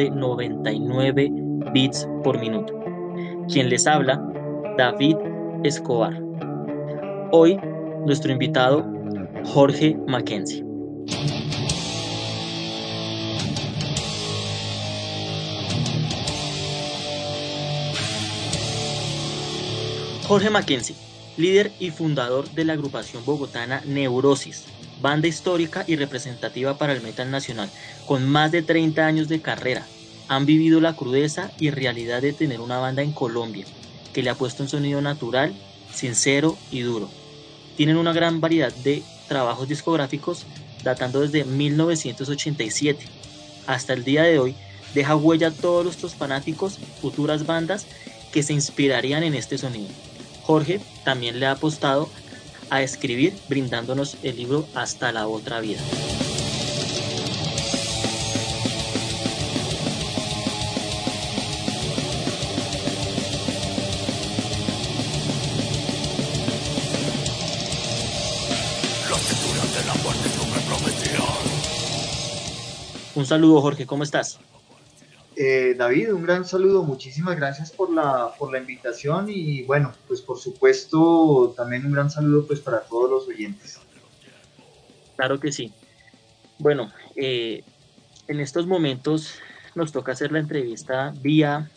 De 99 bits por minuto. Quien les habla, David Escobar. Hoy, nuestro invitado, Jorge Mackenzie. Jorge Mackenzie, líder y fundador de la agrupación bogotana Neurosis, banda histórica y representativa para el metal nacional, con más de 30 años de carrera. Han vivido la crudeza y realidad de tener una banda en Colombia, que le ha puesto un sonido natural, sincero y duro. Tienen una gran variedad de trabajos discográficos datando desde 1987 hasta el día de hoy, deja huella a todos nuestros fanáticos, futuras bandas que se inspirarían en este sonido. Jorge también le ha apostado a escribir brindándonos el libro Hasta la otra vida. Un saludo Jorge, ¿cómo estás? Eh, David, un gran saludo, muchísimas gracias por la, por la invitación y bueno, pues por supuesto también un gran saludo pues para todos los oyentes. Claro que sí. Bueno, eh, en estos momentos nos toca hacer la entrevista vía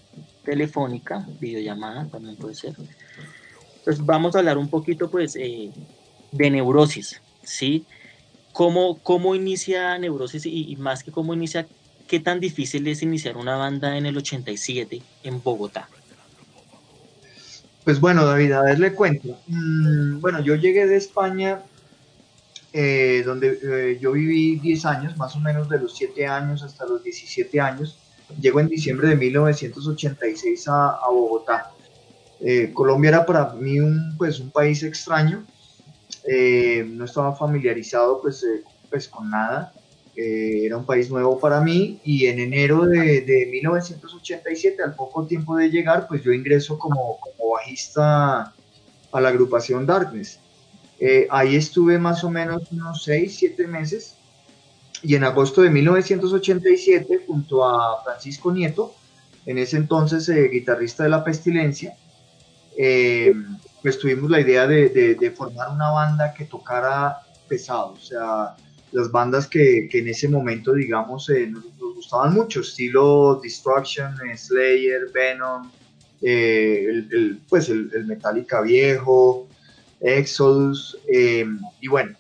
telefónica, videollamada también puede ser. Entonces vamos a hablar un poquito pues eh, de neurosis, ¿sí? ¿Cómo, ¿Cómo inicia neurosis y, y más que cómo inicia, ¿qué tan difícil es iniciar una banda en el 87 en Bogotá? Pues bueno, David, a ver, le cuento. Mm, bueno, yo llegué de España, eh, donde eh, yo viví 10 años, más o menos de los 7 años hasta los 17 años. Llego en diciembre de 1986 a, a Bogotá. Eh, Colombia era para mí un, pues, un país extraño. No estaba familiarizado pues, pues con nada. Eh, era un país nuevo para mí y en enero de, de, 1987, al poco tiempo de llegar, pues yo ingreso como, como bajista a la agrupación Darkness. Eh, ahí estuve más o menos unos 6, 7 meses y en agosto de 1987, junto a Francisco Nieto, en ese entonces eh, guitarrista de La Pestilencia, pues tuvimos la idea de, de, de formar una banda que tocara pesado, o sea, las bandas que, que, en ese momento, digamos, eh, nos, gustaban mucho, estilo Destruction, eh, Slayer, Venom, eh, el, el, pues el, Metallica viejo, Exodus, y bueno,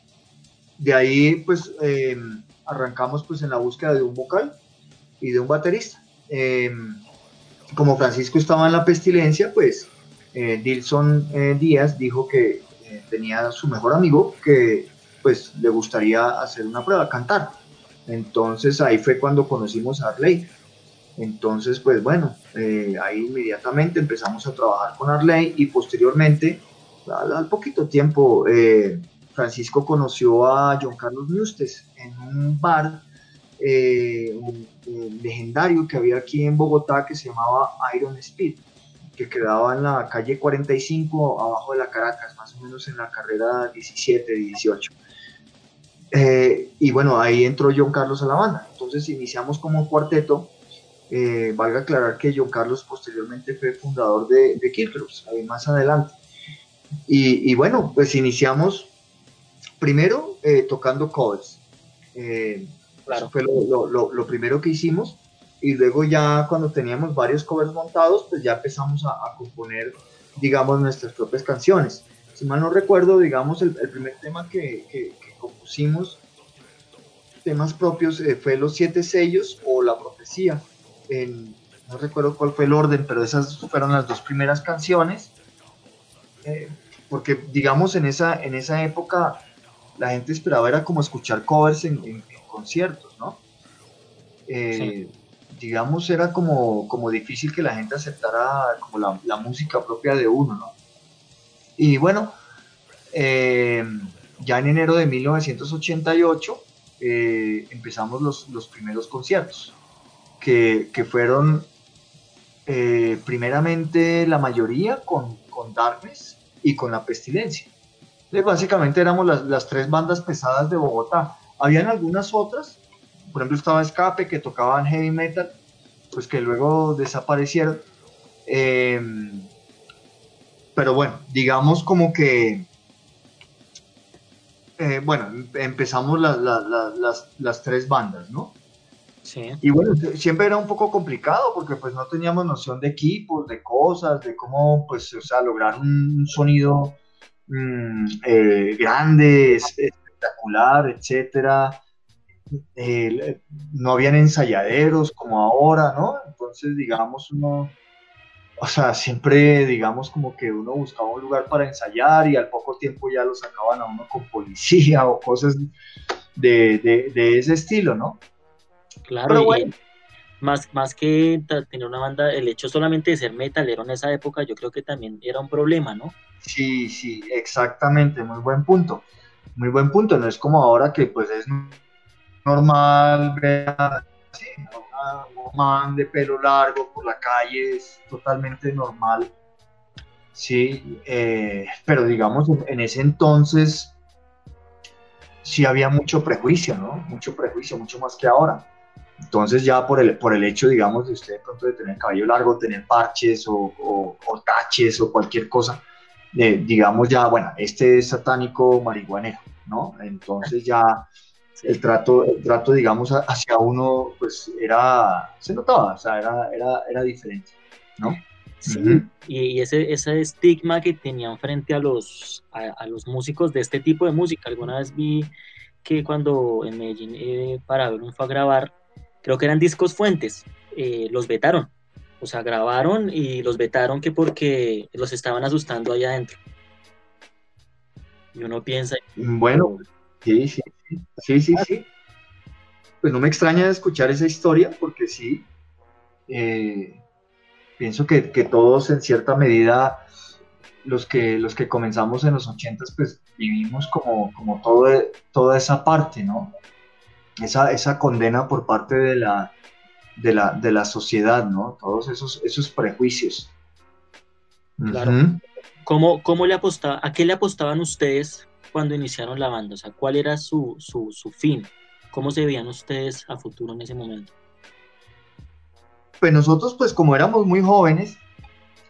de ahí pues arrancamos pues en la búsqueda de un vocal y de un baterista. como Francisco estaba en la pestilencia, pues Dilson Díaz dijo que tenía su mejor amigo que pues le gustaría hacer una prueba, cantar. Entonces ahí fue cuando conocimos a Arley. Entonces, pues bueno, eh, ahí inmediatamente empezamos a trabajar con Arley y posteriormente, al, poquito tiempo, eh, Francisco conoció a John Carlos Mustes en un bar eh, legendario que había aquí en Bogotá que se llamaba Iron Speed, que quedaba en la calle 45, abajo de la Caracas, más o menos en la carrera 17, 18. Eh, y bueno, ahí entró John Carlos a la banda. Entonces iniciamos como cuarteto. Eh, valga aclarar que John Carlos posteriormente fue fundador de, de Killcross, ahí más adelante. Y, y, bueno, pues iniciamos primero eh, tocando covers. Eso fue lo, lo, lo, primero que hicimos. Y luego ya cuando teníamos varios covers montados, pues ya empezamos a, a componer, digamos, nuestras propias canciones. Si mal no recuerdo, digamos, el, el primer tema que, que, compusimos, temas propios, eh, fue Los Siete Sellos o La Profecía. En, no recuerdo cuál fue el orden, pero esas fueron las dos primeras canciones. Eh, porque, digamos, en esa, en esa época la gente esperaba era como escuchar covers en, conciertos, ¿no? Eh, digamos, era como, como difícil que la gente aceptara como la, música propia de uno, ¿no? Y bueno, eh, ya en enero de 1988 eh, empezamos los, primeros conciertos, que, fueron primeramente la mayoría con, con Darkness y con La Pestilencia básicamente éramos las, tres bandas pesadas de Bogotá. Habían algunas otras, por ejemplo estaba Escape que tocaban heavy metal, pues que luego desaparecieron. Em, pero bueno, digamos como que, eh, bueno, empezamos las, tres bandas, ¿no? Sí. Y bueno, siempre era un poco complicado porque pues no teníamos noción de equipos, de cosas, de cómo pues, o sea, lograr un sonido Mm, eh, grande, espectacular, etcétera. no habían ensayaderos como ahora, ¿no? Entonces, digamos, uno, o sea, siempre, digamos, como que uno buscaba un lugar para ensayar y al poco tiempo ya lo sacaban a uno con policía o cosas de, ese estilo, ¿no? Claro, más, más que tener una banda, el hecho solamente de ser metalero en esa época, yo creo que también era un problema, ¿no? Sí, sí, exactamente, muy buen punto. Muy buen punto, no es como ahora que pues es normal ver a un man de pelo largo por la calle, es totalmente normal. Sí, eh, pero digamos en, ese entonces sí había mucho prejuicio, ¿no? Mucho prejuicio, mucho más que ahora. Entonces ya por el, por el hecho, digamos, de usted de pronto de tener cabello largo, tener parches o, o taches o cualquier cosa, digamos ya, bueno, este es satánico marihuanero, ¿no? Entonces ya el trato, el trato, digamos, hacia uno, pues era, se notaba, o sea, era, era, era diferente, ¿no? Sí, y ese, ese estigma que tenían frente a los, a, los músicos de este tipo de música. Alguna vez vi que cuando en Medellín eh, para ver un fue a grabar, creo que eran discos fuentes, eh, los vetaron o sea, grabaron y los vetaron que porque los estaban asustando allá adentro. Y uno piensa... Bueno, sí, sí, sí, sí, sí. Pues no me extraña escuchar esa historia porque sí, eh, pienso que, todos en cierta medida, los que, los que comenzamos en los ochentas, pues vivimos como, como todo, toda esa parte, ¿no? Esa, esa condena por parte de la, de la, de la sociedad, ¿no? Todos esos, esos prejuicios. Claro. ¿Cómo, le apostaba, ¿A qué le apostaban ustedes cuando iniciaron la banda? O sea, ¿cuál era su, fin? ¿Cómo se veían ustedes a futuro en ese momento? Pues nosotros, pues como éramos muy jóvenes,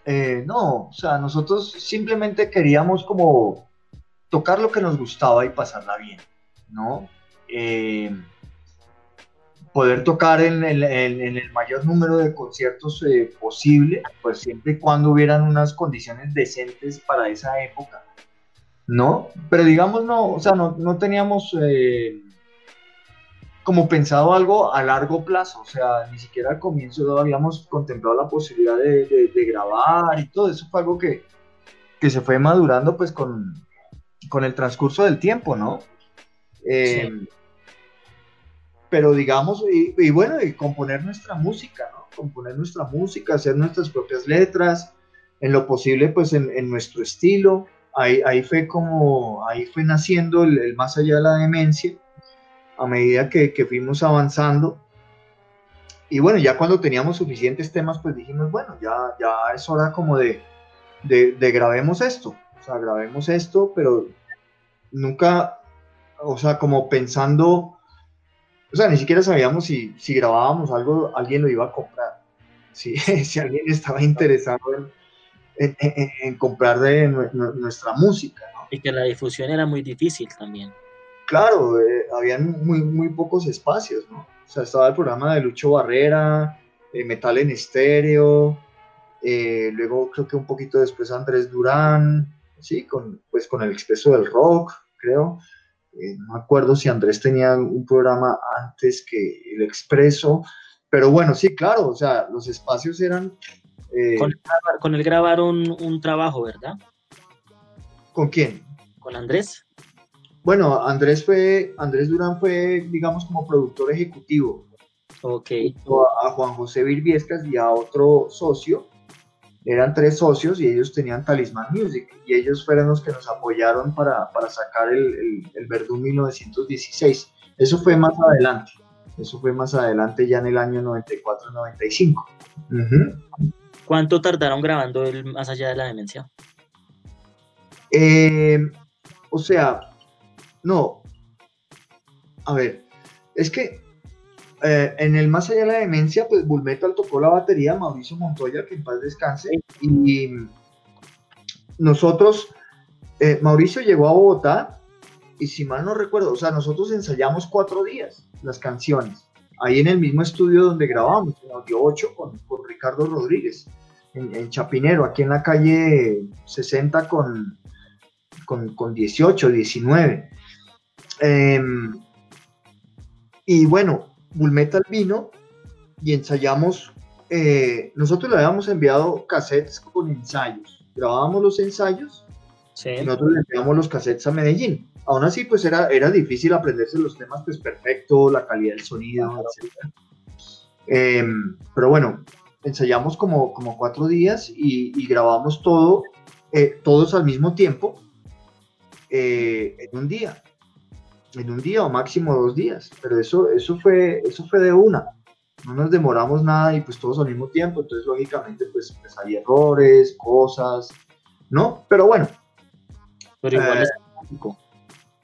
eh, no, o sea, nosotros simplemente queríamos como tocar lo que nos gustaba y pasarla bien, ¿no? Eh, poder tocar en el, en, el, mayor número de conciertos eh, posible, pues siempre y cuando hubieran unas condiciones decentes para esa época, ¿no? Pero digamos, no, o sea, no, no teníamos eh, como pensado algo a largo plazo, o sea, ni siquiera al comienzo habíamos contemplado la posibilidad de, de, grabar y todo eso fue algo que, que, se fue madurando pues con, con el transcurso del tiempo, ¿no? Eh, pero digamos, y, bueno, y componer nuestra música, ¿no? Componer nuestra música, hacer nuestras propias letras, en lo posible, pues en, nuestro estilo. Ahí, ahí, fue como, ahí fue naciendo el, más allá de la demencia, a medida que, que, fuimos avanzando. Y bueno, ya cuando teníamos suficientes temas, pues dijimos, bueno, ya, ya es hora como de, de, grabemos esto, o sea, grabemos esto, pero nunca, o sea, como pensando o sea, ni siquiera sabíamos si, si grabábamos algo, alguien lo iba a comprar. Si, si alguien estaba interesado en, en, comprar de nuestra música. ¿no? Y que la difusión era muy difícil también. Claro, eh, habían muy, muy pocos espacios, ¿no? O sea, estaba el programa de Lucho Barrera, eh, Metal en Estéreo, eh, luego creo que un poquito después Andrés Durán, sí, con, pues con el Expreso del Rock, creo. Eh, no me acuerdo si Andrés tenía un programa antes que el Expreso, pero bueno, sí, claro, o sea, los espacios eran... con, él grabaron un trabajo, ¿verdad? ¿Con quién? Con Andrés. Bueno, Andrés fue, Andrés Durán fue, digamos, como productor ejecutivo. Ok. A, Juan José Virviescas y a otro socio. Eran tres socios y ellos tenían Talisman Music. Y ellos fueron los que nos apoyaron para, sacar el, el, Verdún 1916. Eso fue más adelante. Eso fue más adelante, ya en el año 94-95. ¿Cuánto tardaron grabando el Más allá de la demencia? Eh, o sea, no. A ver, es que eh, en el Más allá de la demencia, pues Bullmetal tocó la batería, Mauricio Montoya, que en paz descanse, y nosotros, eh, Mauricio llegó a Bogotá, y si mal no recuerdo, o sea, nosotros ensayamos cuatro días las canciones, ahí en el mismo estudio donde grabamos, en Audio 8, con, Ricardo Rodríguez, en, Chapinero, aquí en la calle 60 con, con, con 18, 19. Em, y bueno, Bullmetal vino y ensayamos. Eh, nosotros le habíamos enviado cassettes con ensayos. Grabábamos los ensayos y nosotros le enviamos los cassettes a Medellín. Aún así, pues era, era difícil aprenderse los temas, pues perfecto, la calidad del sonido, etc. Em, pero bueno, ensayamos como, como cuatro días y, grabamos todo, eh, todos al mismo tiempo, eh, en un día en un día o máximo dos días, pero eso, eso, fue, eso fue de una. No nos demoramos nada y pues todos al mismo tiempo, entonces lógicamente pues, pues hay errores, cosas, ¿no? Pero bueno. Pero igual eh, es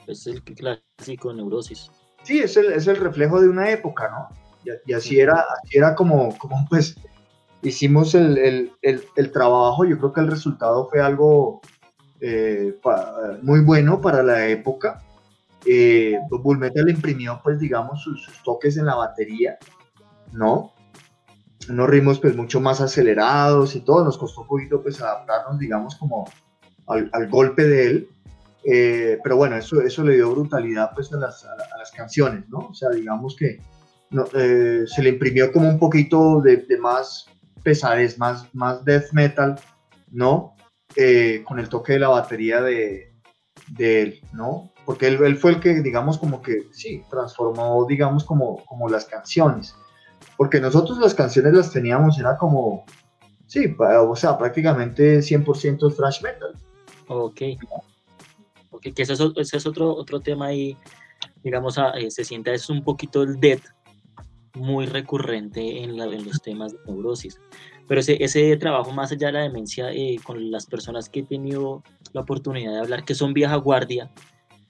es el clásico neurosis. Sí, es el, es el reflejo de una época, ¿no? Y, así, era, así era como, como pues hicimos el, el, el, trabajo, yo creo que el resultado fue algo eh, muy bueno para la época eh, Bull Metal imprimió, pues, digamos, sus, toques en la batería, ¿no? Unos ritmos, pues, mucho más acelerados y todo. Nos costó un poquito, pues, adaptarnos, digamos, como al, golpe de él. Eh, pero bueno, eso, eso le dio brutalidad, pues, a las, canciones, ¿no? O sea, digamos que eh, se le imprimió como un poquito de, más pesadez, más, más death metal, ¿no? Eh, con el toque de la batería de, de él, ¿no? porque él, fue el que, digamos, como que, sí, transformó, digamos, como, como las canciones, porque nosotros las canciones las teníamos, era como, sí, o sea, prácticamente 100% thrash metal. Ok. Ok, que ese es, otro, otro tema ahí, digamos, eh, se siente es un poquito el death muy recurrente en, en los temas de neurosis. Pero ese, ese trabajo más allá de la demencia, eh, con las personas que he tenido la oportunidad de hablar, que son vieja guardia,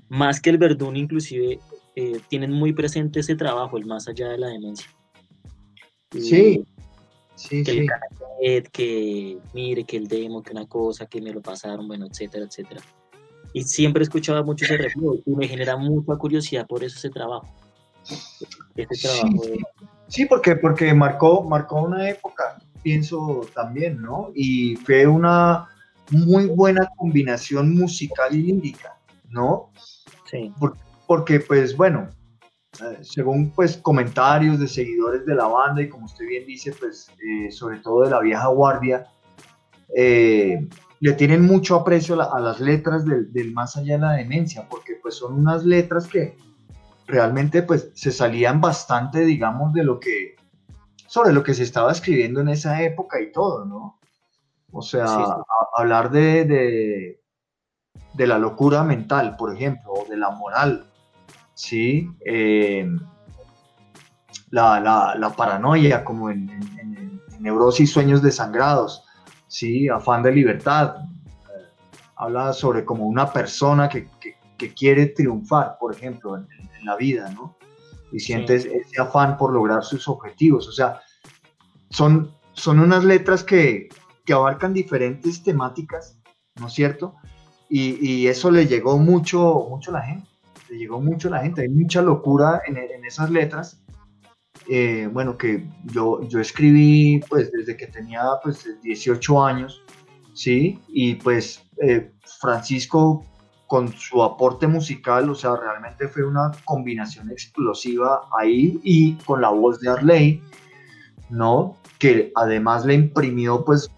más que el Verdún inclusive eh, tienen muy presente ese trabajo, el más allá de la demencia. Sí, sí, que sí. El que mire, que el demo, que una cosa, que me lo pasaron, bueno, etcétera, etcétera. Y siempre he escuchado mucho ese reflejo y me genera mucha curiosidad por eso ese trabajo. Ese trabajo sí, sí, porque, porque marcó, marcó una época, pienso también, ¿no? Y fue una muy buena combinación musical y lírica, ¿no? porque, pues, bueno, eh, según pues comentarios de seguidores de la banda y como usted bien dice, pues, eh, sobre todo de la vieja guardia, eh, le tienen mucho aprecio a, las letras del, más allá de la demencia, porque pues son unas letras que realmente pues se salían bastante, digamos, de lo que, sobre lo que se estaba escribiendo en esa época y todo, ¿no? O sea, hablar de, de la locura mental, por ejemplo, o de la moral, ¿sí? Eh, la, paranoia, como en, neurosis, sueños desangrados, ¿sí? Afán de libertad. Eh, habla sobre como una persona que, quiere triunfar, por ejemplo, en, la vida, ¿no? Y siente ese afán por lograr sus objetivos. O sea, son, son unas letras que, que abarcan diferentes temáticas, ¿no es cierto? y, eso le llegó mucho, mucho a la gente. le llegó mucho a la gente, hay mucha locura en, en esas letras. Eh, bueno, que yo, yo escribí pues desde que tenía pues 18 años, ¿sí? Y pues eh, Francisco con su aporte musical, o sea, realmente fue una combinación explosiva ahí y con la voz de Arley, ¿no? Que además le imprimió pues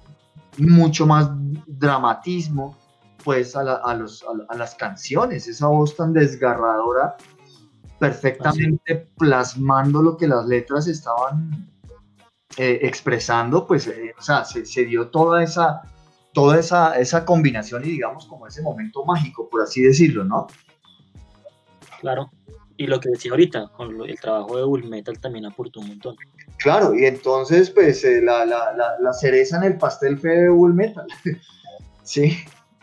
mucho más dramatismo pues a, los, a, las canciones, esa voz tan desgarradora, perfectamente plasmando lo que las letras estaban eh, expresando, pues, eh, o sea, se, se, dio toda esa, toda esa, esa combinación y digamos como ese momento mágico, por así decirlo, ¿no? Claro, y lo que decía ahorita, con el trabajo de Bull Metal también aportó un montón. Claro, y entonces, pues, eh, la, la, la, cereza en el pastel fue de Bull Metal. sí.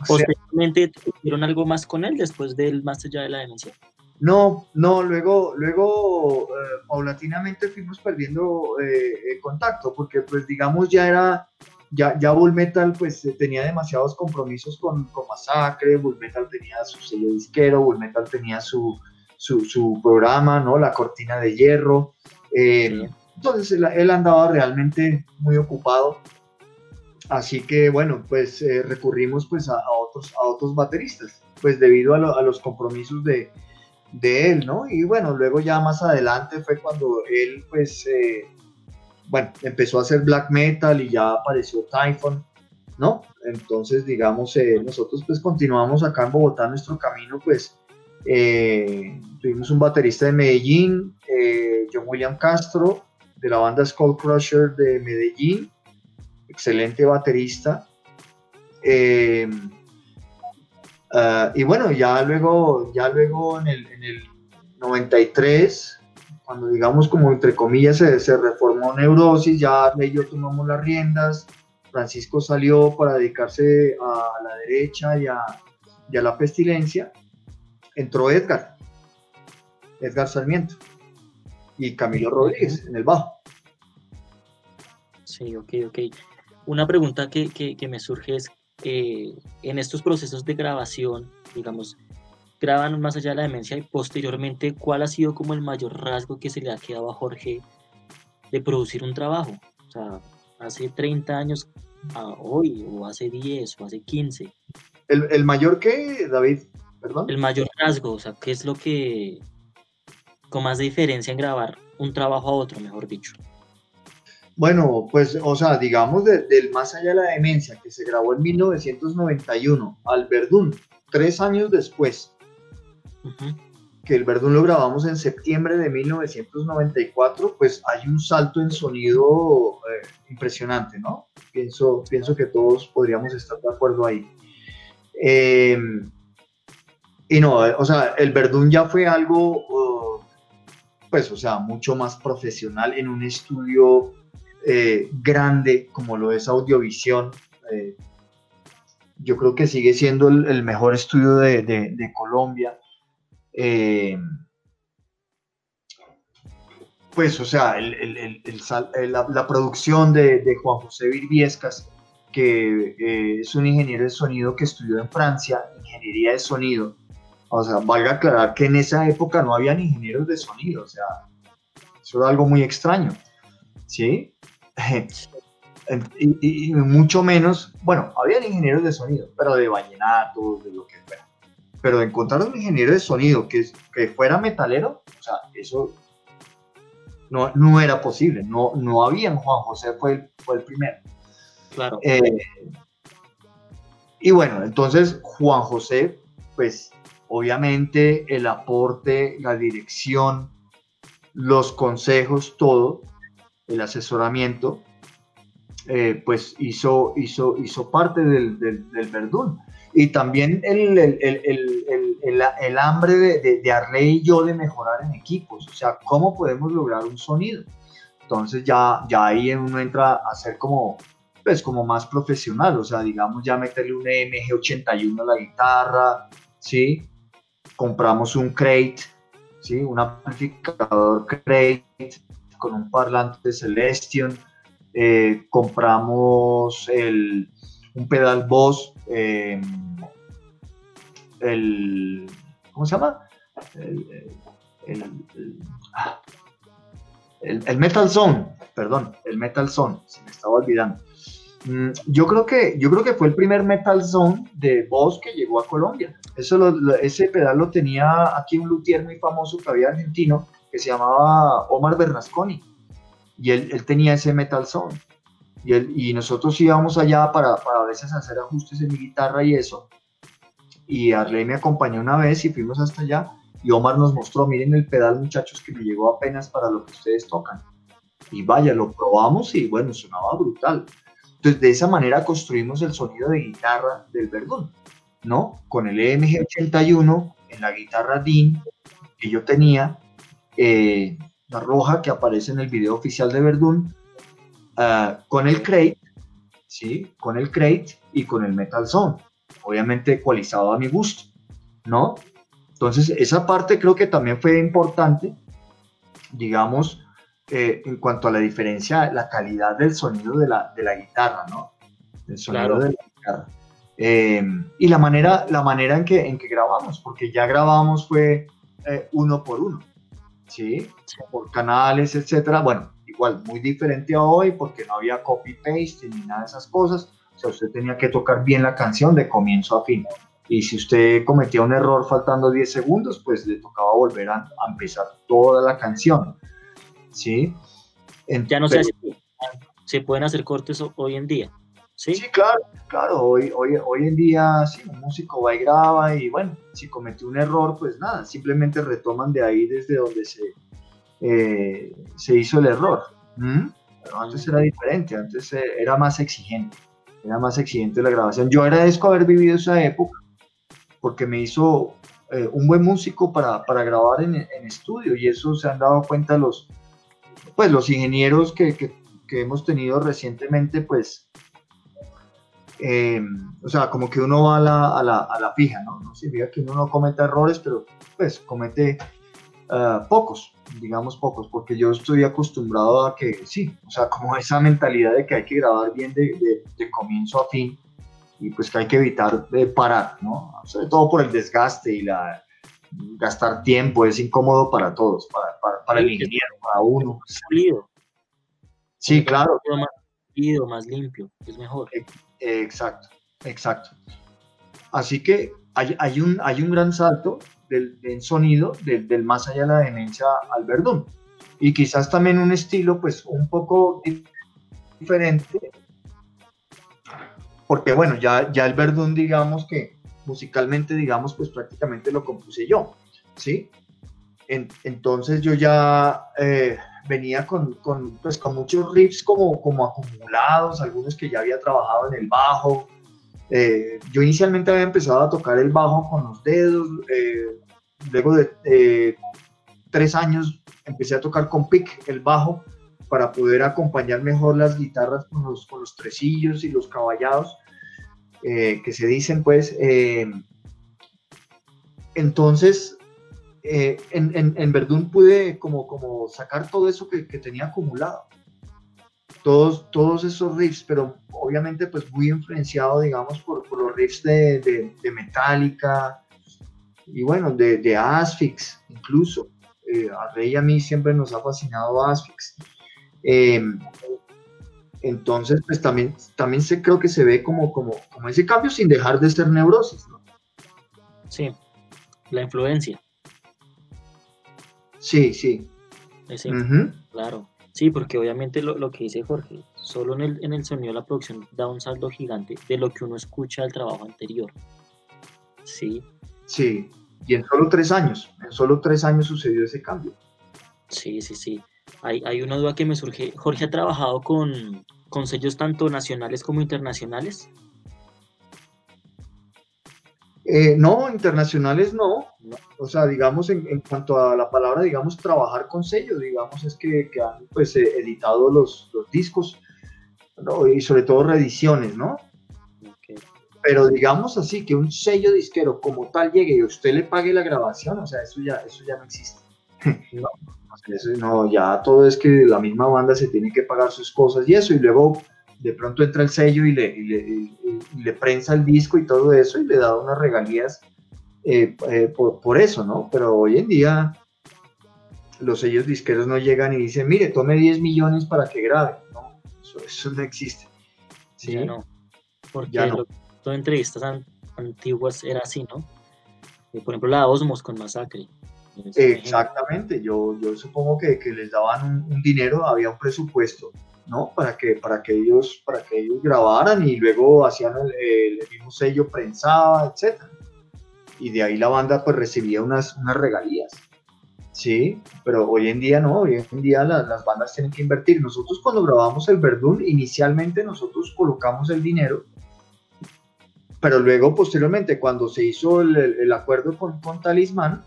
¿Posteriormente hicieron algo más con él después del Más allá de la demencia? No, no, luego, luego eh, paulatinamente fuimos perdiendo eh, contacto, porque pues digamos ya era, ya, ya Bull Metal pues tenía demasiados compromisos con, con Masacre, Bull Metal tenía su sello disquero, Bull Metal tenía su, su, su programa, ¿no? La cortina de hierro. Eh, entonces él, andaba realmente muy ocupado. Así que bueno, pues eh, recurrimos pues a, otros, a otros bateristas, pues debido a, los compromisos de, de, él, ¿no? Y bueno, luego ya más adelante fue cuando él pues, eh, bueno, empezó a hacer black metal y ya apareció Typhon, ¿no? Entonces, digamos, nosotros pues continuamos acá en Bogotá nuestro camino pues eh, tuvimos un baterista de Medellín, eh, John William Castro, de la banda Skull Crusher de Medellín, excelente baterista. Eh, ah, y bueno, ya luego, ya luego en el, 93, cuando digamos como entre comillas se, reformó Neurosis, ya y yo tomamos las riendas, Francisco salió para dedicarse a la derecha y a la pestilencia entró Edgar, Edgar Sarmiento y Camilo Rodríguez en el bajo. Sí, ok, ok. Una pregunta que, me surge es, eh, en estos procesos de grabación, digamos, graban más allá de la demencia y posteriormente, ¿cuál ha sido como el mayor rasgo que se le ha quedado a Jorge de producir un trabajo? O sea, hace 30 años a hoy, o hace 10, o hace 15. ¿El, el mayor que, David? El mayor rasgo, o sea, ¿qué es lo que con más diferencia en grabar un trabajo a otro, mejor dicho? Bueno, pues, o sea, digamos del Más allá de la demencia, que se grabó en 1991, al Verdún, tres años después, que el Verdún lo grabamos en septiembre de 1994, pues hay un salto en sonido eh, impresionante, ¿no? Pienso, pienso que todos podríamos estar de acuerdo ahí. Eh, y no, o sea, el Verdún ya fue algo, uh, pues, o sea, mucho más profesional en un estudio eh, grande como lo es Audiovisión. Eh, yo creo que sigue siendo el, mejor estudio de, Colombia. Eh, pues, o sea, la, producción de, Juan José Virviescas, que es un ingeniero de sonido que estudió en Francia, ingeniería de sonido, o sea, valga aclarar que en esa época no habían ingenieros de sonido, o sea, eso era algo muy extraño, ¿sí? y, mucho menos, bueno, habían ingenieros de sonido, pero de vallenato, de lo que fuera. Pero encontrar un ingeniero de sonido que, que fuera metalero, o sea, eso no, no era posible, no, no había, Juan José fue el, fue el primero. Claro. Eh, y bueno, entonces Juan José, pues obviamente el aporte, la dirección, los consejos, todo, el asesoramiento, eh, pues hizo, hizo, hizo parte del, del, Verdún. Y también el, el, el, el hambre de, de, Arley y yo de mejorar en equipos, o sea, cómo podemos lograr un sonido. Entonces ya, ya ahí uno entra a ser como, pues como más profesional, o sea, digamos ya meterle un MG81 a la guitarra, ¿sí? compramos un crate, ¿sí? un amplificador crate con un parlante Celestion, eh, compramos el, un pedal Boss, em, el, ¿cómo se llama? ah, el, Metal Zone, perdón, el Metal Zone, se me estaba olvidando. Mm, yo creo que yo creo que fue el primer Metal Zone de voz que llegó a Colombia. Eso ese pedal lo tenía aquí un luthier muy famoso había argentino que se llamaba Omar Bernasconi y él, él tenía ese Metal Zone. Y, él, y nosotros íbamos allá para, para, a veces hacer ajustes en mi guitarra y eso. Y Arley me acompañó una vez y fuimos hasta allá. Y Omar nos mostró, miren el pedal muchachos que me llegó apenas para lo que ustedes tocan. Y vaya, lo probamos y bueno, sonaba brutal. Entonces, de esa manera construimos el sonido de guitarra del Verdún, ¿no? Con el EMG 81 en la guitarra DIN que yo tenía, eh, la roja que aparece en el video oficial de Verdún, ah, con el crate, ¿sí? Con el crate y con el Metal Zone, obviamente ecualizado a mi gusto, ¿no? Entonces, esa parte creo que también fue importante, digamos, eh, en cuanto a la diferencia, la calidad del sonido de la, de la guitarra, ¿no? El sonido de la guitarra. Eh, y la manera, la manera en, que, en que grabamos, porque ya grabamos fue eh, uno por uno, ¿sí? Por canales, etcétera. Bueno, igual, muy diferente a hoy porque no había copy-paste ni nada de esas cosas. O sea, usted tenía que tocar bien la canción de comienzo a fin. Y si usted cometía un error faltando 10 segundos, pues le tocaba volver a, a empezar toda la canción. ¿sí? ya no sé si se pueden hacer cortes hoy en día. Sí, claro, claro. Hoy, hoy, hoy en día, sí, un músico va y graba y bueno, si cometió un error, pues nada, simplemente retoman de ahí desde donde se, eh, se hizo el error. Pero antes era diferente, antes eh, era más exigente, era más exigente la grabación. Yo agradezco haber vivido esa época porque me hizo eh, un buen músico para, para grabar en, en, estudio y eso se han dado cuenta los, pues los ingenieros que, que, hemos tenido recientemente, pues, eh, o sea, como que uno va a la, a la, a la fija, ¿no? No significa que uno no cometa errores, pero pues comete uh, pocos, digamos pocos, porque yo estoy acostumbrado a que sí, o sea, como esa mentalidad de que hay que grabar bien de, de, de comienzo a fin y pues que hay que evitar de parar, ¿no? Sobre todo por el desgaste y la, gastar tiempo, es incómodo para todos, para, para, para el ingeniero, para uno. Sí, claro. Más más limpio, es mejor. Exacto, exacto. Así que hay, hay, un, hay un gran salto del, sonido, del, del, más allá de la demencia al verdún. Y quizás también un estilo, pues, un poco diferente. Porque, bueno, ya, ya el verdún, digamos que musicalmente, digamos, pues prácticamente lo compuse yo, ¿sí? entonces yo ya eh, venía con, con, pues, con muchos riffs como, como acumulados, algunos que ya había trabajado en el bajo. Eh, yo inicialmente había empezado a tocar el bajo con los dedos, eh, luego de tres años empecé a tocar con pick el bajo para poder acompañar mejor las guitarras con los, con los tresillos y los caballados. Eh, que se dicen, pues, eh, entonces, eh, en, en, en, Verdún pude como, como sacar todo eso que, que, tenía acumulado, todos, todos esos riffs, pero obviamente pues muy influenciado, digamos, por, por los riffs de, de, Metallica y bueno, de, de Asphyx incluso. a Rey y a mí siempre nos ha fascinado Asphyx. Entonces, pues también, también se, creo que se ve como, como, como ese cambio sin dejar de ser neurosis, ¿no? Sí, la influencia. Sí, sí. Claro. Sí, porque obviamente lo, lo, que dice Jorge, solo en el, en el sonido la producción da un saldo gigante de lo que uno escucha del trabajo anterior. Sí. Sí, y en solo tres años, en solo tres años sucedió ese cambio. Sí, sí, sí. Hay, hay una duda que me surge. Jorge ha trabajado con, con sellos tanto nacionales como internacionales. Eh, no, internacionales no. O sea, digamos, en, cuanto a la palabra, digamos, trabajar con sellos, digamos, es que, han pues eh, editado los, los discos y sobre todo reediciones, ¿no? Pero digamos así, que un sello disquero como tal llegue y usted le pague la grabación, o sea, eso ya, eso ya no existe. no, no, ya todo es que la misma banda se tiene que pagar sus cosas y eso, y luego de pronto entra el sello y le, y le, prensa el disco y todo eso y le da unas regalías eh, eh, por, eso, ¿no? Pero hoy en día los sellos disqueros no llegan y dicen, mire, tome 10 millones para que grabe. No, eso, no existe. ¿sí? Ya no. Porque ya no. Lo, entrevistas antiguas era así, ¿no? por ejemplo, la Osmos con Masacre. Exactamente, yo, yo supongo que, que les daban un, dinero, había un presupuesto, ¿no? Para que, para que, ellos, para que ellos grabaran y luego hacían el, mismo sello, prensaba, etc. Y de ahí la banda pues recibía unas, unas regalías. Sí, pero hoy en día no, hoy en día las bandas tienen que invertir. Nosotros cuando grabamos el Verdún, inicialmente nosotros colocamos el dinero pero luego, posteriormente, cuando se hizo el, acuerdo con, con, Talismán,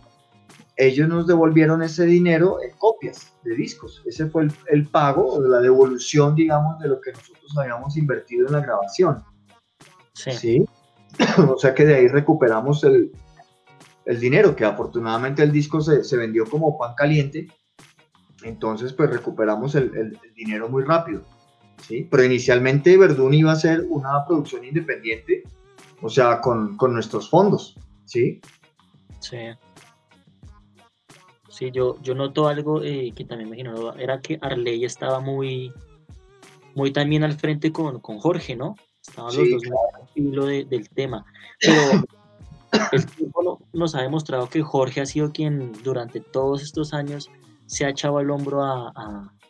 ellos nos devolvieron ese dinero en copias de discos. Ese fue el, el pago, o la devolución, digamos, de lo que nosotros habíamos invertido en la grabación. Sí. o sea que de ahí recuperamos el, el dinero, que afortunadamente el disco se, se, vendió como pan caliente. Entonces, pues recuperamos el, el, dinero muy rápido. ¿sí? Pero inicialmente Verdún iba a ser una producción independiente o sea, con, nuestros fondos, ¿sí? Sí. Sí, yo, yo noto algo eh, que también me imagino, era que Arley estaba muy, muy también al frente con, Jorge, ¿no? Estaban los dos claro. hilo del tema. Pero el tiempo nos ha demostrado que Jorge ha sido quien durante todos estos años se ha echado al hombro a,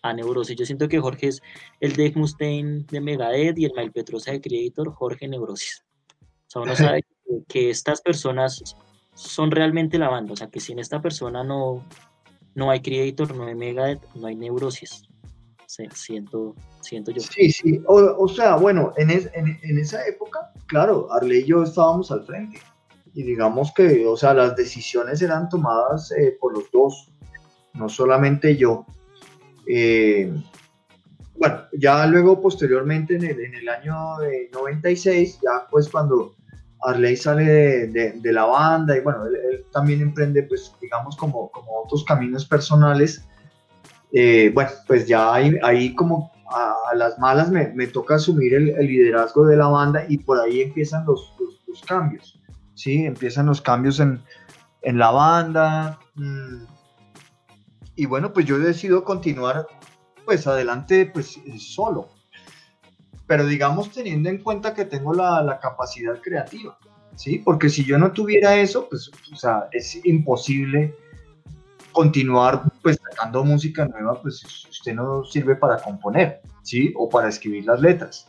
a, Neurosis. Yo siento que Jorge es el Dave Mustaine de Megadeth y el Mike Petrosa de Creator, Jorge Neurosis sea, uno sabe que, estas personas son realmente la banda, o sea, que sin esta persona no, no hay Creator, no hay Megadeth, no hay Neurosis. siento, siento yo. Sí, sí, o, sea, bueno, en, en, esa época, claro, Arley y yo estábamos al frente. Y digamos que, o sea, las decisiones eran tomadas eh, por los dos, no solamente yo. Eh, bueno, ya luego posteriormente en el, en el año 96, ya pues cuando Arley sale de, la banda y bueno, él, también emprende pues digamos como, otros caminos personales. Eh, bueno, pues ya ahí, como a, las malas me, toca asumir el, liderazgo de la banda y por ahí empiezan los, cambios, ¿sí? Empiezan los cambios en, en la banda. Mm, y bueno, pues yo decido continuar pues adelante pues solo pero digamos teniendo en cuenta que tengo la, la, capacidad creativa, ¿sí? Porque si yo no tuviera eso, pues, o sea, es imposible continuar, pues, sacando música nueva, pues, usted no sirve para componer, ¿sí? O para escribir las letras,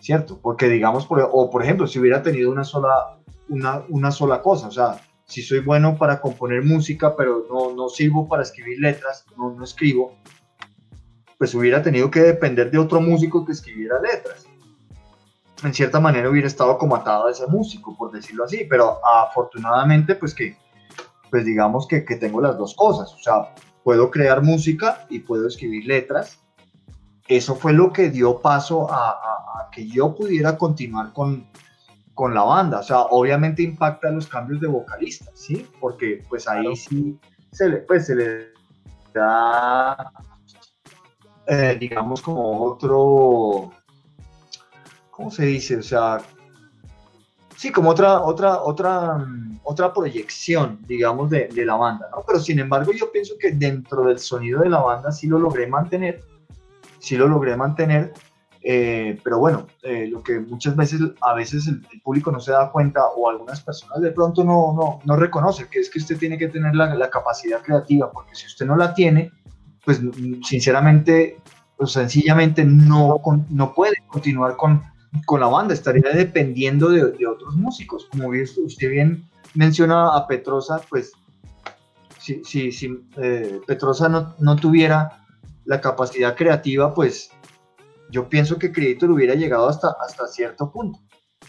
¿cierto? Porque, digamos, por, o por ejemplo, si hubiera tenido una sola, una, una sola cosa, o sea, si soy bueno para componer música, pero no, no sirvo para escribir letras, no, no escribo, pues hubiera tenido que depender de otro músico que escribiera letras. En cierta manera hubiera estado como atado a ese músico, por decirlo así, pero afortunadamente pues que, pues digamos que, que tengo las dos cosas, o sea, puedo crear música y puedo escribir letras. Eso fue lo que dio paso a, a, que yo pudiera continuar con, con la banda. O sea, obviamente impacta los cambios de vocalistas, ¿sí? Porque pues ahí sí se le, pues, se le da eh, digamos, como otro, ¿cómo se dice? O sea, sí, como otra, otra, otra, otra proyección, digamos, de, la banda, ¿no? Pero sin embargo, yo pienso que dentro del sonido de la banda sí lo logré mantener, sí lo logré mantener, eh, pero bueno, eh, lo que muchas veces, a veces el, público no se da cuenta o algunas personas de pronto no, no, no reconocen, que es que usted tiene que tener la, la capacidad creativa, porque si usted no la tiene, pues sinceramente, pues sencillamente no, no puede continuar con, con la banda, estaría dependiendo de, de otros músicos. Como usted bien menciona a Petrosa, pues si, si, si eh, Petrosa no, no, tuviera la capacidad creativa, pues yo pienso que Creator hubiera llegado hasta, hasta cierto punto,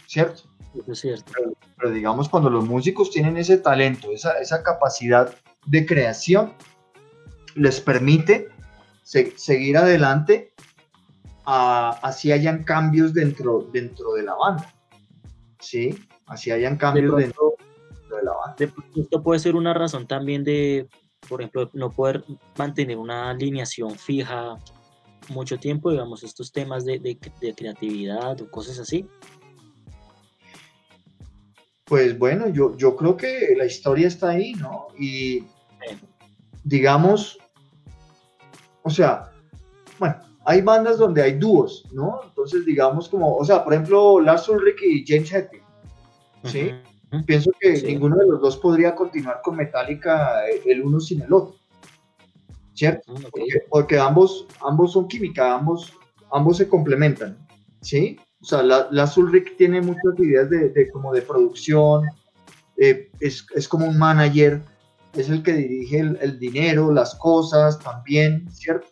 ¿cierto? Es cierto. Pero, digamos, cuando los músicos tienen ese talento, esa, esa capacidad de creación, les permite seguir adelante así hayan cambios dentro, dentro de la banda. ¿Sí? Así hayan cambios dentro, de la banda. esto puede ser una razón también de, por ejemplo, no poder mantener una alineación fija mucho tiempo, digamos, estos temas de, de creatividad o cosas así. pues bueno, yo, yo creo que la historia está ahí, ¿no? Y digamos, o sea, bueno, hay bandas donde hay dúos, ¿no? Entonces, digamos como, o sea, por ejemplo, Lars Ulrich y James Hetfield, ¿sí? Pienso que ninguno de los dos podría continuar con Metallica eh, el uno sin el otro, ¿cierto? Mm, porque, ambos, ambos son química, ambos, ambos se complementan, ¿sí? O sea, Lars Ulrich tiene muchas ideas de, como de producción, eh, es, es, como un manager, es el que dirige el, el dinero, las cosas también, ¿cierto?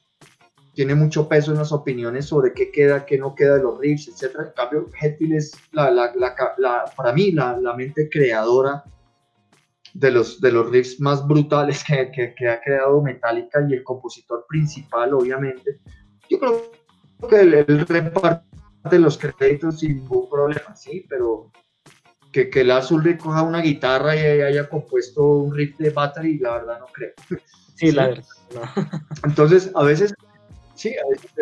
tiene mucho peso en las opiniones sobre qué queda, qué no queda de los riffs, etc. En cambio, Hetfield es, la, la, la, para mí, la, mente creadora de los, de los riffs más brutales que, que, ha creado Metallica y el compositor principal, obviamente. Yo creo que él, reparte los créditos sin ningún problema, sí, pero que, que Lars Ulrich coja una guitarra y haya compuesto un riff de battery, la verdad no creo. Sí, la verdad. Entonces, a veces ¿sí?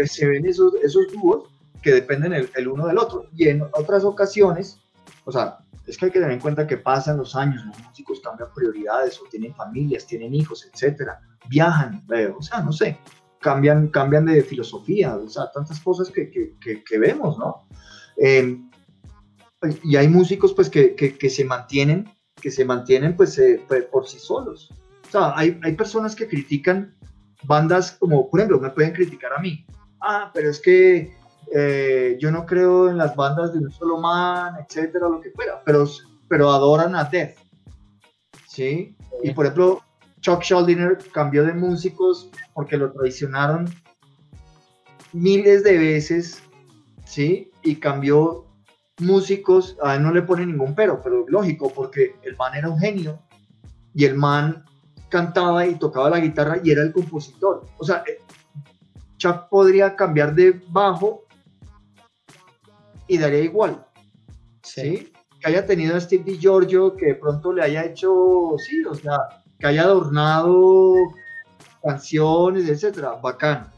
Se ven esos, esos dúos que dependen el, uno del otro. Y en otras ocasiones, o sea, es que hay que tener en cuenta que pasan los años, los músicos cambian prioridades o tienen familias, tienen hijos, etcétera, viajan, eh, o sea, no sé, cambian, cambian de filosofía, o sea, tantas cosas que, que, que, vemos, ¿no? Em, y hay músicos pues que, se mantienen, que se mantienen pues eh, por sí solos. O sea, hay, hay personas que critican bandas como, por ejemplo, me pueden criticar a mí. Ah, pero es que eh, yo no creo en las bandas de un solo man, etcétera, lo que fuera, pero, pero adoran a Death. ¿Sí? Y por ejemplo, Chuck Schuldiner cambió de músicos porque lo traicionaron miles de veces, ¿sí? Y cambió músicos, a él no le pone ningún pero, pero lógico, porque el man era un genio y el man cantaba y tocaba la guitarra y era el compositor. O sea, eh, Chuck podría cambiar de bajo y daría igual. Sí. Que haya tenido a Steve DiGiorgio, que de pronto le haya hecho, sí, o sea, que haya adornado canciones, etcétera, bacán.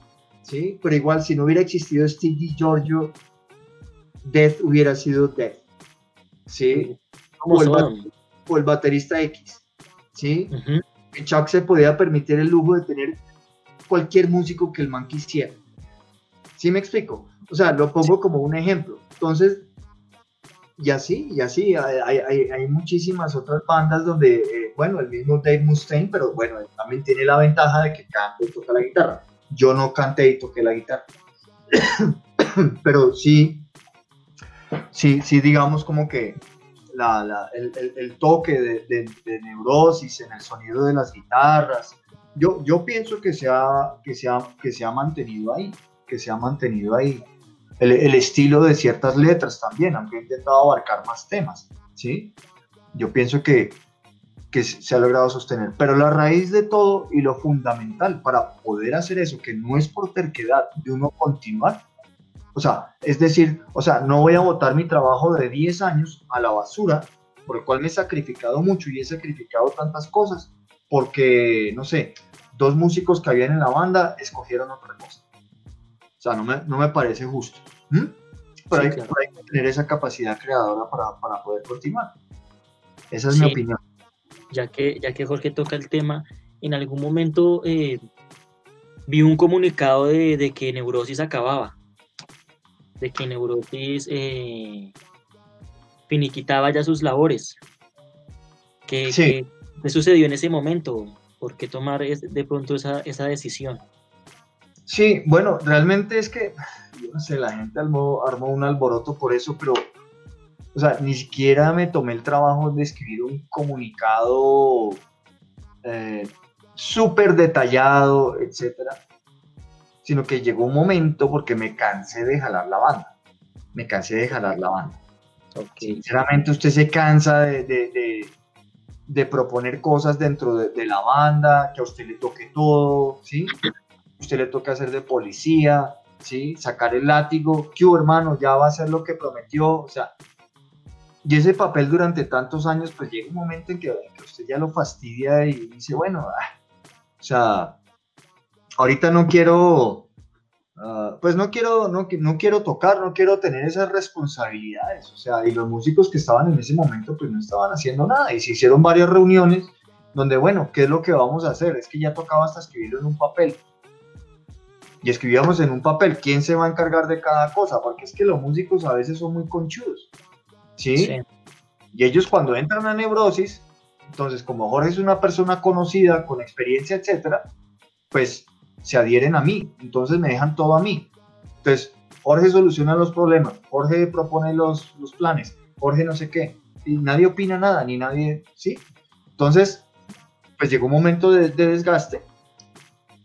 ¿sí? Pero igual, si no hubiera existido Steve DiGiorgio, Death hubiera sido Death. ¿sí? O el, o el, baterista X. ¿sí? Chuck se podía permitir el lujo de tener cualquier músico que el man quisiera. ¿Sí me explico? O sea, lo pongo como un ejemplo. Entonces, y así, y así, hay, muchísimas otras bandas donde, eh, bueno, el mismo Dave Mustaine, pero bueno, también tiene la ventaja de que canta y toca la guitarra. Yo no canté y toqué la guitarra. pero sí, sí, sí, digamos como que el, toque de, neurosis en el sonido de las guitarras. Yo, yo pienso que se, ha, que, se que se ha mantenido ahí, que se ha mantenido ahí. El, estilo de ciertas letras también, aunque he intentado abarcar más temas, ¿sí? Yo pienso que, que se ha logrado sostener. Pero la raíz de todo y lo fundamental para poder hacer eso, que no es por terquedad de uno continuar, o sea, es decir, o sea, no voy a botar mi trabajo de 10 años a la basura, por el cual me he sacrificado mucho y he sacrificado tantas cosas, porque, no sé, dos músicos que habían en la banda escogieron otra cosa. O sea, no me, no me parece justo. Pero, hay, que tener esa capacidad creadora para, para poder continuar. Esa es mi opinión. Ya que, ya que Jorge toca el tema, en algún momento eh, vi un comunicado de, de que Neurosis acababa de que Neurosis eh, finiquitaba ya sus labores. ¿Qué, sucedió en ese momento? ¿Por qué tomar de pronto esa, decisión? Sí, bueno, realmente es que, no sé, la gente armó, un alboroto por eso, pero, o sea, ni siquiera me tomé el trabajo de escribir un comunicado eh, súper detallado, etcétera sino que llegó un momento porque me cansé de jalar la banda. Me cansé de jalar la banda. Sinceramente, usted se cansa de, de, proponer cosas dentro de, la banda, que a usted le toque todo, ¿sí? Usted le toca hacer de policía, ¿sí? Sacar el látigo, que hermano, ya va a hacer lo que prometió, o sea, y ese papel durante tantos años, pues llega un momento en que, usted ya lo fastidia y dice, bueno, ah", o sea, ahorita no quiero, Ah, pues no quiero, no, no quiero tocar, no quiero tener esas responsabilidades. O sea, y los músicos que estaban en ese momento pues no estaban haciendo nada y se hicieron varias reuniones donde, bueno, ¿qué es lo que vamos a hacer? Es que ya tocaba hasta escribirlo en un papel. Y escribíamos en un papel quién se va a encargar de cada cosa, porque es que los músicos a veces son muy conchudos. ¿sí? sí. Y ellos cuando entran a neurosis, entonces como Jorge es una persona conocida, con experiencia, etcétera, pues se adhieren a mí, entonces me dejan todo a mí. Entonces, Jorge soluciona los problemas, Jorge propone los, los planes, Jorge no sé qué, y nadie opina nada, ni nadie, ¿sí? Entonces, pues llegó un momento de, desgaste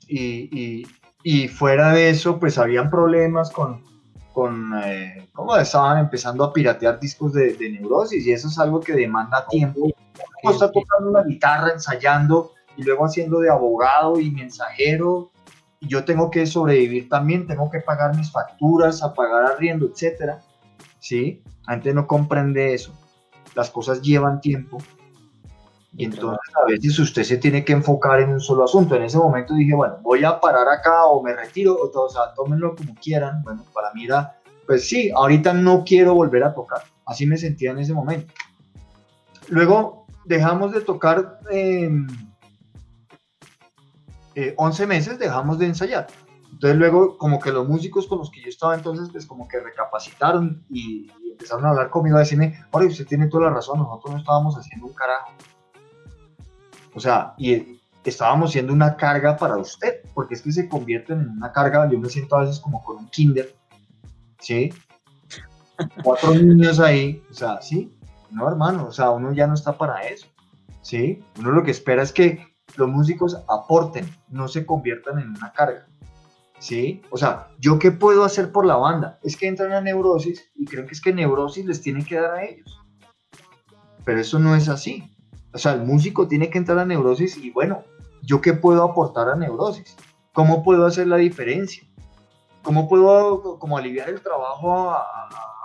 y, y, fuera de eso, pues habían problemas con, con eh, cómo estaban empezando a piratear discos de, de, neurosis y eso es algo que demanda tiempo. está tocando la guitarra, ensayando y luego haciendo de abogado y mensajero yo tengo que sobrevivir también, tengo que pagar mis facturas, a pagar arriendo, etcétera. ¿Sí? La gente no comprende eso. Las cosas llevan tiempo. Y entonces a veces usted se tiene que enfocar en un solo asunto. En ese momento dije, bueno, voy a parar acá o me retiro, o, todo, o sea, tómenlo como quieran. Bueno, para mí era, pues sí, ahorita no quiero volver a tocar. Así me sentía en ese momento. Luego dejamos de tocar. 11 eh, meses dejamos de ensayar. Entonces luego como que los músicos con los que yo estaba entonces pues como que recapacitaron y, empezaron a hablar conmigo a decirme, oye, usted tiene toda la razón, nosotros no estábamos haciendo un carajo. O sea, y estábamos siendo una carga para usted, porque es que se convierten en una carga, yo me siento a veces como con un kinder, ¿sí? Cuatro niños ahí, o sea, ¿sí? No, hermano, o sea, uno ya no está para eso, ¿sí? Uno lo que espera es que los músicos aporten, no se conviertan en una carga. ¿Sí? O sea, ¿yo qué puedo hacer por la banda? Es que entran a neurosis y creo que es que neurosis les tiene que dar a ellos. Pero eso no es así. O sea, el músico tiene que entrar a neurosis y bueno, ¿yo qué puedo aportar a neurosis? ¿Cómo puedo hacer la diferencia? ¿Cómo puedo como aliviar el trabajo a,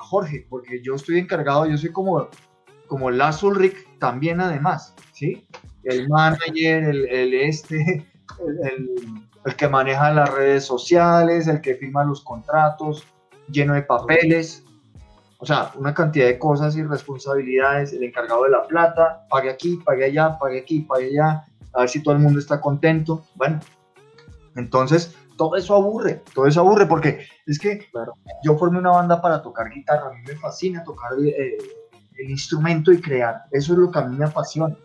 Jorge? Porque yo estoy encargado, yo soy como, como Lars Ulrich también además, ¿sí? El manager, el, este, el, que maneja las redes sociales, el que firma los contratos, lleno de papeles, o sea, una cantidad de cosas y responsabilidades, el encargado de la plata, pague aquí, pague allá, pague aquí, pague allá, a ver si todo el mundo está contento. Bueno, entonces todo eso aburre, todo eso aburre porque es que yo formé una banda para tocar guitarra, a mí me fascina tocar eh, el instrumento y crear, eso es lo que a mí me apasiona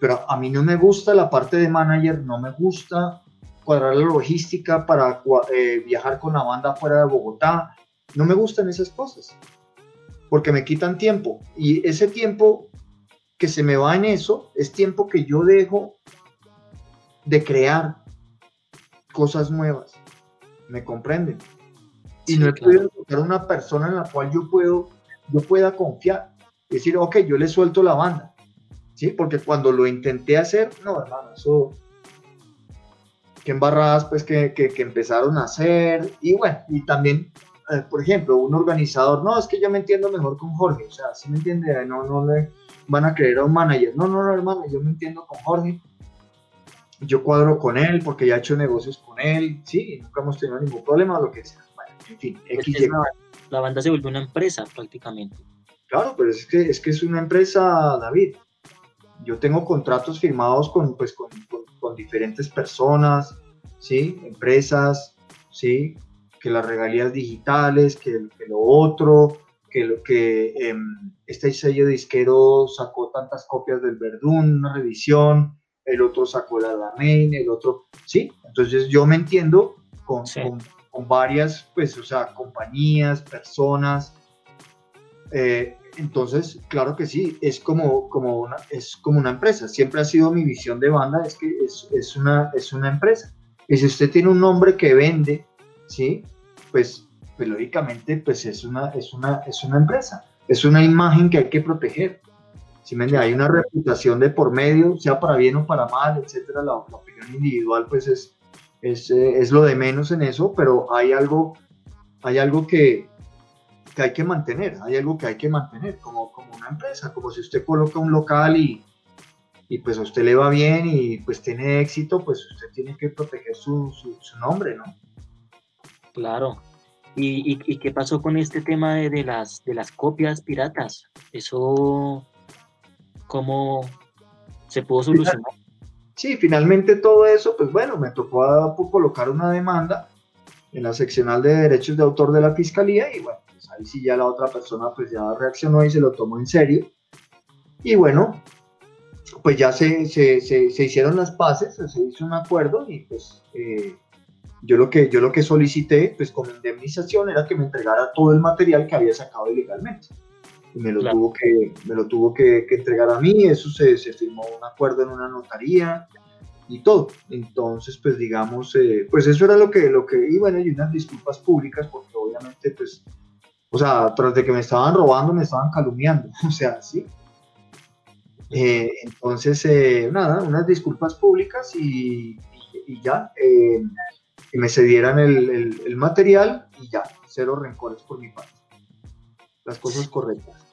pero a mí no me gusta la parte de manager, no me gusta cuadrar la logística para eh, viajar con la banda fuera de Bogotá, no me gustan esas cosas, porque me quitan tiempo. Y ese tiempo que se me va en eso es tiempo que yo dejo de crear cosas nuevas, ¿me comprenden? Y no he podido encontrar una persona en la cual yo puedo, yo pueda confiar, decir, ok, yo le suelto la banda, ¿sí? Porque cuando lo intenté hacer, no, hermano, eso, qué embarradas, pues, que, que, empezaron a hacer, y bueno, y también, eh, por ejemplo, un organizador, no, es que yo me entiendo mejor con Jorge, o sea, si me entiende, no, no le van a creer a un manager, no, no, no, hermano, yo me entiendo con Jorge, yo cuadro con él porque ya he hecho negocios con él, sí, nunca hemos tenido ningún problema, lo que sea, bueno, en fin, X la, la banda se vuelve una empresa prácticamente. Claro, pero es que, es que es una empresa, David yo tengo contratos firmados con, pues, con, con, diferentes personas, ¿sí? Empresas, ¿sí? Que las regalías digitales, que, que lo otro, que lo que em, este sello disquero sacó tantas copias del Verdún, una revisión, el otro sacó la Main, el otro, ¿sí? Entonces yo me entiendo con, con, con varias, pues, o sea, compañías, personas, eh, entonces, claro que sí, es como, como, una, es como una empresa. Siempre ha sido mi visión de banda, es que es, es, una, es una empresa. Y si usted tiene un nombre que vende, ¿sí? Pues, pues lógicamente, pues es una, es, una, es una empresa. Es una imagen que hay que proteger. ¿sí me Hay una reputación de por medio, sea para bien o para mal, etcétera. La, opinión individual, pues es, es, eh, es lo de menos en eso, pero hay algo, hay algo que, que hay que mantener, hay algo que hay que mantener como, como una empresa, como si usted coloca un local y, y pues a usted le va bien y pues tiene éxito, pues usted tiene que proteger su, su, nombre, ¿no? Claro. ¿Y, y, qué pasó con este tema de, las, de las copias piratas? ¿Eso cómo se pudo solucionar? Sí, finalmente todo eso, pues bueno, me tocó colocar una demanda en la seccional de derechos de autor de la fiscalía y bueno, pues ahí sí ya la otra persona pues ya reaccionó y se lo tomó en serio. Y bueno, pues ya se, se, se, hicieron las paces, se hizo un acuerdo y pues eh, yo, lo que, yo lo que solicité pues como indemnización era que me entregara todo el material que había sacado ilegalmente. Y me lo tuvo, que, me lo tuvo que, que entregar a mí, eso se, se, firmó un acuerdo en una notaría y todo. Entonces, pues digamos, eh, pues eso era lo que, lo que, y bueno, y unas disculpas públicas porque obviamente pues, o sea, tras de que me estaban robando, me estaban calumniando, o sea, sí. Eh, entonces, eh, nada, unas disculpas públicas y, ya, eh, que me cedieran el, material y ya, cero rencores por mi parte. Las cosas correctas.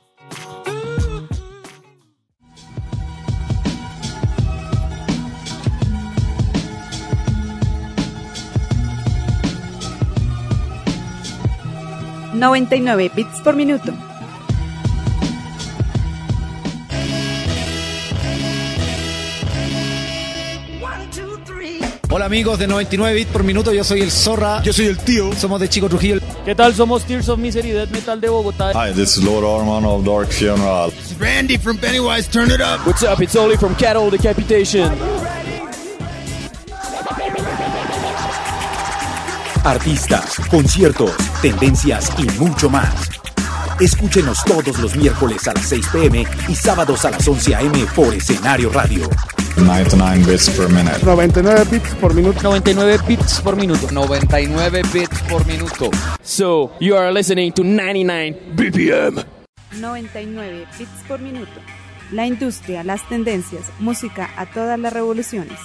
...99 bits por minuto. Hola amigos de 99 bits por minuto, yo soy el Zorra. Yo soy el tío. Somos de Chico Trujillo. ¿Qué tal? Somos Tears of Misery Death Metal de Bogotá. Hi, this is Lord Armand of Dark Funeral. This is Randy from Pennywise, turn it up. What's up? It's Oli from Cattle Decapitation. Artistas, conciertos, tendencias y mucho más. Escúchenos todos los miércoles a las 6 pm y sábados a las 11 am por Escenario Radio. 99 bits per minute. 99 bits por minuto. 99 bits por minuto. 99 bits por minuto. So, you are listening to 99 BPM. 99 bits por minuto. La industria, las tendencias, música a todas las revoluciones.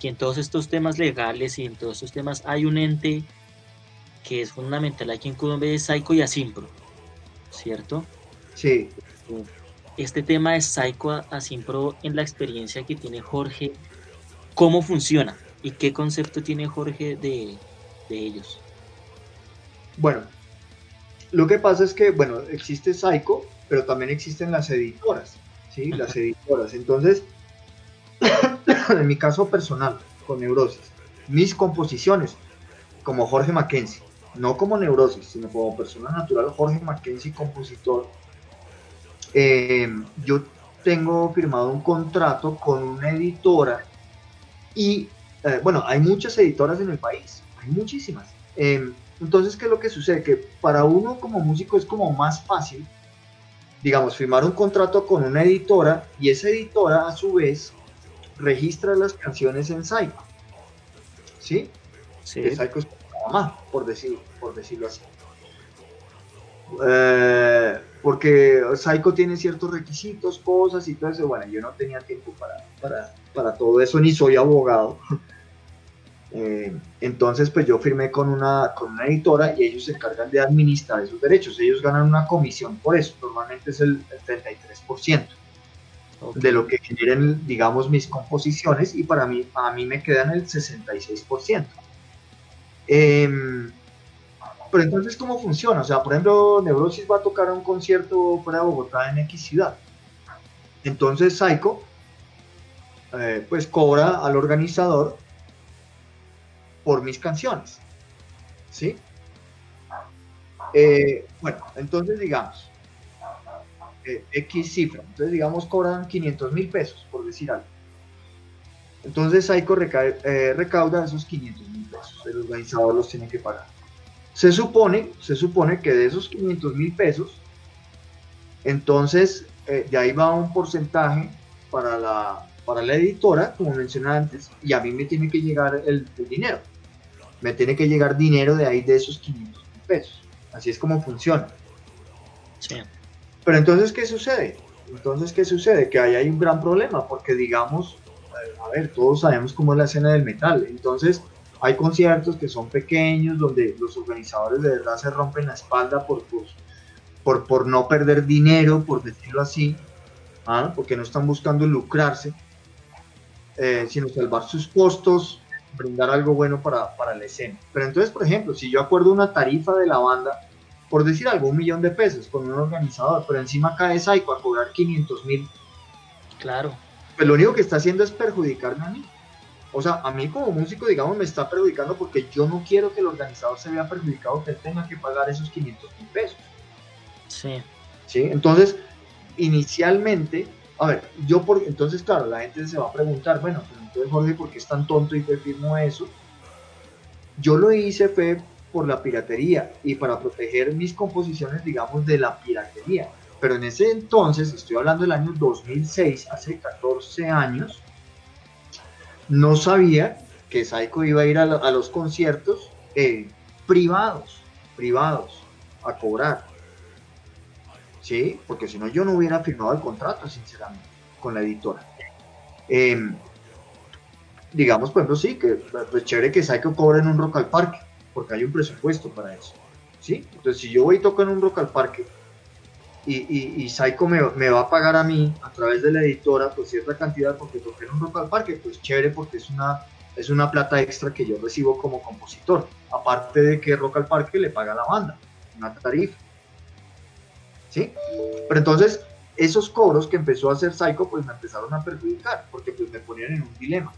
Que en todos estos temas legales y en todos estos temas hay un ente que es fundamental aquí en Colombia, es Psycho y Asimpro, ¿cierto? Sí. Este tema de Psycho Asimpro en la experiencia que tiene Jorge, ¿cómo funciona? ¿Y qué concepto tiene Jorge de, de ellos? Bueno, lo que pasa es que, bueno, existe Psycho, pero también existen las editoras, ¿sí? Las editoras. Entonces, en mi caso personal, con neurosis, mis composiciones, como Jorge Mackenzie, no como neurosis, sino como persona natural, Jorge Mackenzie, compositor, eh, yo tengo firmado un contrato con una editora y, eh, bueno, hay muchas editoras en el país, hay muchísimas. Eh, entonces, ¿qué es lo que sucede? Que para uno como músico es como más fácil, digamos, firmar un contrato con una editora y esa editora a su vez registra las canciones en Psycho. ¿Sí? Sí. Psycho es mamá, por, decir, por decirlo así. Eh, porque Psycho tiene ciertos requisitos, cosas y todo eso. Bueno, yo no tenía tiempo para, para, todo eso, ni soy abogado. Eh, entonces, pues yo firmé con una, con una editora y ellos se encargan de administrar esos derechos. Ellos ganan una comisión por eso, normalmente es el, el 33% de lo que generen, digamos, mis composiciones y para mí, a mí me quedan el 66%. Em, pero entonces, ¿cómo funciona? O sea, por ejemplo, Neurosis va a tocar un concierto fuera de Bogotá en X ciudad. Entonces, Psycho, eh, pues cobra al organizador por mis canciones. ¿Sí? Eh, bueno, entonces digamos, eh, X cifra. Entonces, digamos, cobran 500 mil pesos, por decir algo. Entonces, Saico eh, recauda esos 500 mil pesos. El organizador los tiene que pagar. Se supone, se supone que de esos 500 mil pesos, entonces, eh, de ahí va un porcentaje para la, para la editora, como mencioné antes, y a mí me tiene que llegar el, el dinero. Me tiene que llegar dinero de ahí de esos 500 mil pesos. Así es como funciona. Sí. Pero entonces, ¿qué sucede? Entonces, ¿qué sucede? Que ahí hay un gran problema, porque digamos, a ver, todos sabemos cómo es la escena del metal. Entonces, hay conciertos que son pequeños, donde los organizadores de verdad se rompen la espalda por, por, por no perder dinero, por decirlo así, ¿ah? porque no están buscando lucrarse, eh, sino salvar sus costos, brindar algo bueno para, para la escena. Pero entonces, por ejemplo, si yo acuerdo una tarifa de la banda, por decir algo, un millón de pesos con un organizador, pero encima cae Psycho a cobrar 500 mil. Claro. Pues lo único que está haciendo es perjudicarme a mí. O sea, a mí como músico, digamos, me está perjudicando porque yo no quiero que el organizador se vea perjudicado, que él tenga que pagar esos 500 mil pesos. Sí. ¿Sí? Entonces, inicialmente, a ver, yo por, entonces, claro, la gente se va a preguntar, bueno, pero entonces Jorge, ¿por qué es tan tonto y te firmó eso? Yo lo hice fue por la piratería y para proteger mis composiciones, digamos, de la piratería. Pero en ese entonces, estoy hablando del año 2006, hace 14 años, no sabía que Saiko iba a ir a, los conciertos eh, privados, privados, a cobrar. ¿Sí? Porque si no, yo no hubiera firmado el contrato, sinceramente, con la editora. Em, digamos, por ejemplo, sí, que pues chévere que Saiko cobre en un Rock al Parque porque hay un presupuesto para eso. ¿sí? Entonces, si yo voy y toco en un rock al parque y, y, y Psycho me, me, va a pagar a mí a través de la editora pues cierta cantidad porque toqué en un rock al parque, pues chévere porque es una, es una plata extra que yo recibo como compositor. Aparte de que Rock al Parque le paga a la banda, una tarifa. ¿Sí? Pero entonces, esos cobros que empezó a hacer Psycho, pues me empezaron a perjudicar, porque pues me ponían en un dilema.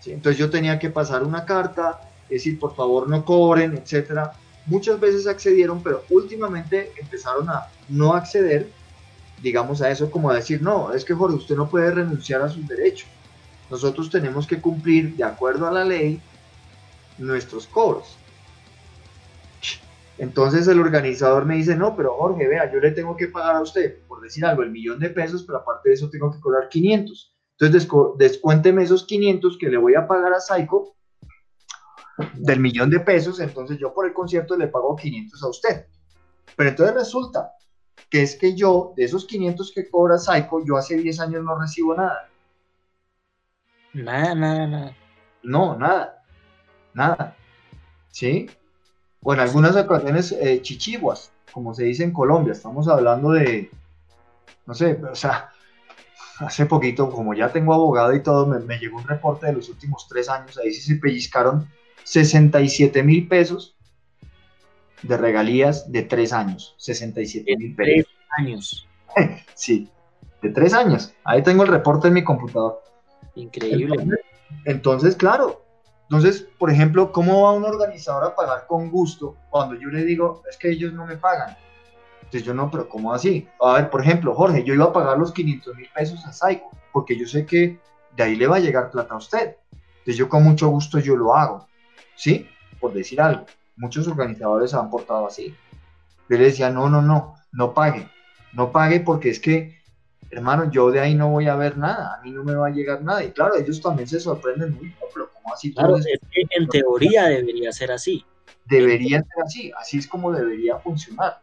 ¿sí? Entonces yo tenía que pasar una carta, decir, por favor no cobren, etcétera. Muchas veces accedieron, pero últimamente empezaron a no acceder, digamos, a eso como a decir, no, es que Jorge, usted no puede renunciar a sus derechos. Nosotros tenemos que cumplir, de acuerdo a la ley, nuestros cobros. Entonces el organizador me dice, no, pero Jorge, vea, yo le tengo que pagar a usted, por decir algo, el millón de pesos, pero aparte de eso tengo que cobrar 500. Entonces descuénteme esos 500 que le voy a pagar a Psycho del millón de pesos, entonces yo por el concierto le pago 500 a usted. Pero entonces resulta que es que yo, de esos 500 que cobra Psycho, yo hace 10 años no recibo nada. Nada, nada, nada. No, nada. Nada. ¿Sí? O en algunas ocasiones eh, chichiguas, como se dice en Colombia. Estamos hablando de, no sé, o sea, hace poquito, como ya tengo abogado y todo, me, me, llegó un reporte de los últimos tres años, ahí sí se pellizcaron 67 mil pesos de regalías de tres años. 67 mil pesos. Tres años. sí, de tres años. Ahí tengo el reporte en mi computador. Increíble. Entonces, entonces, claro. Entonces, por ejemplo, ¿cómo va un organizador a pagar con gusto cuando yo le digo, es que ellos no me pagan? Entonces yo no, pero ¿cómo así? A ver, por ejemplo, Jorge, yo iba a pagar los 500 mil pesos a Psycho, porque yo sé que de ahí le va a llegar plata a usted. Entonces yo con mucho gusto yo lo hago. ¿Sí? Por decir algo. Muchos organizadores se han portado así. Yo le decía, no, no, no, no pague. No pague porque es que, hermano, yo de ahí no voy a ver nada. A mí no me va a llegar nada. Y claro, ellos también se sorprenden muy, pero ¿cómo así? Claro, es que en teoría debería ser así. Debería ser así. Así es como debería funcionar.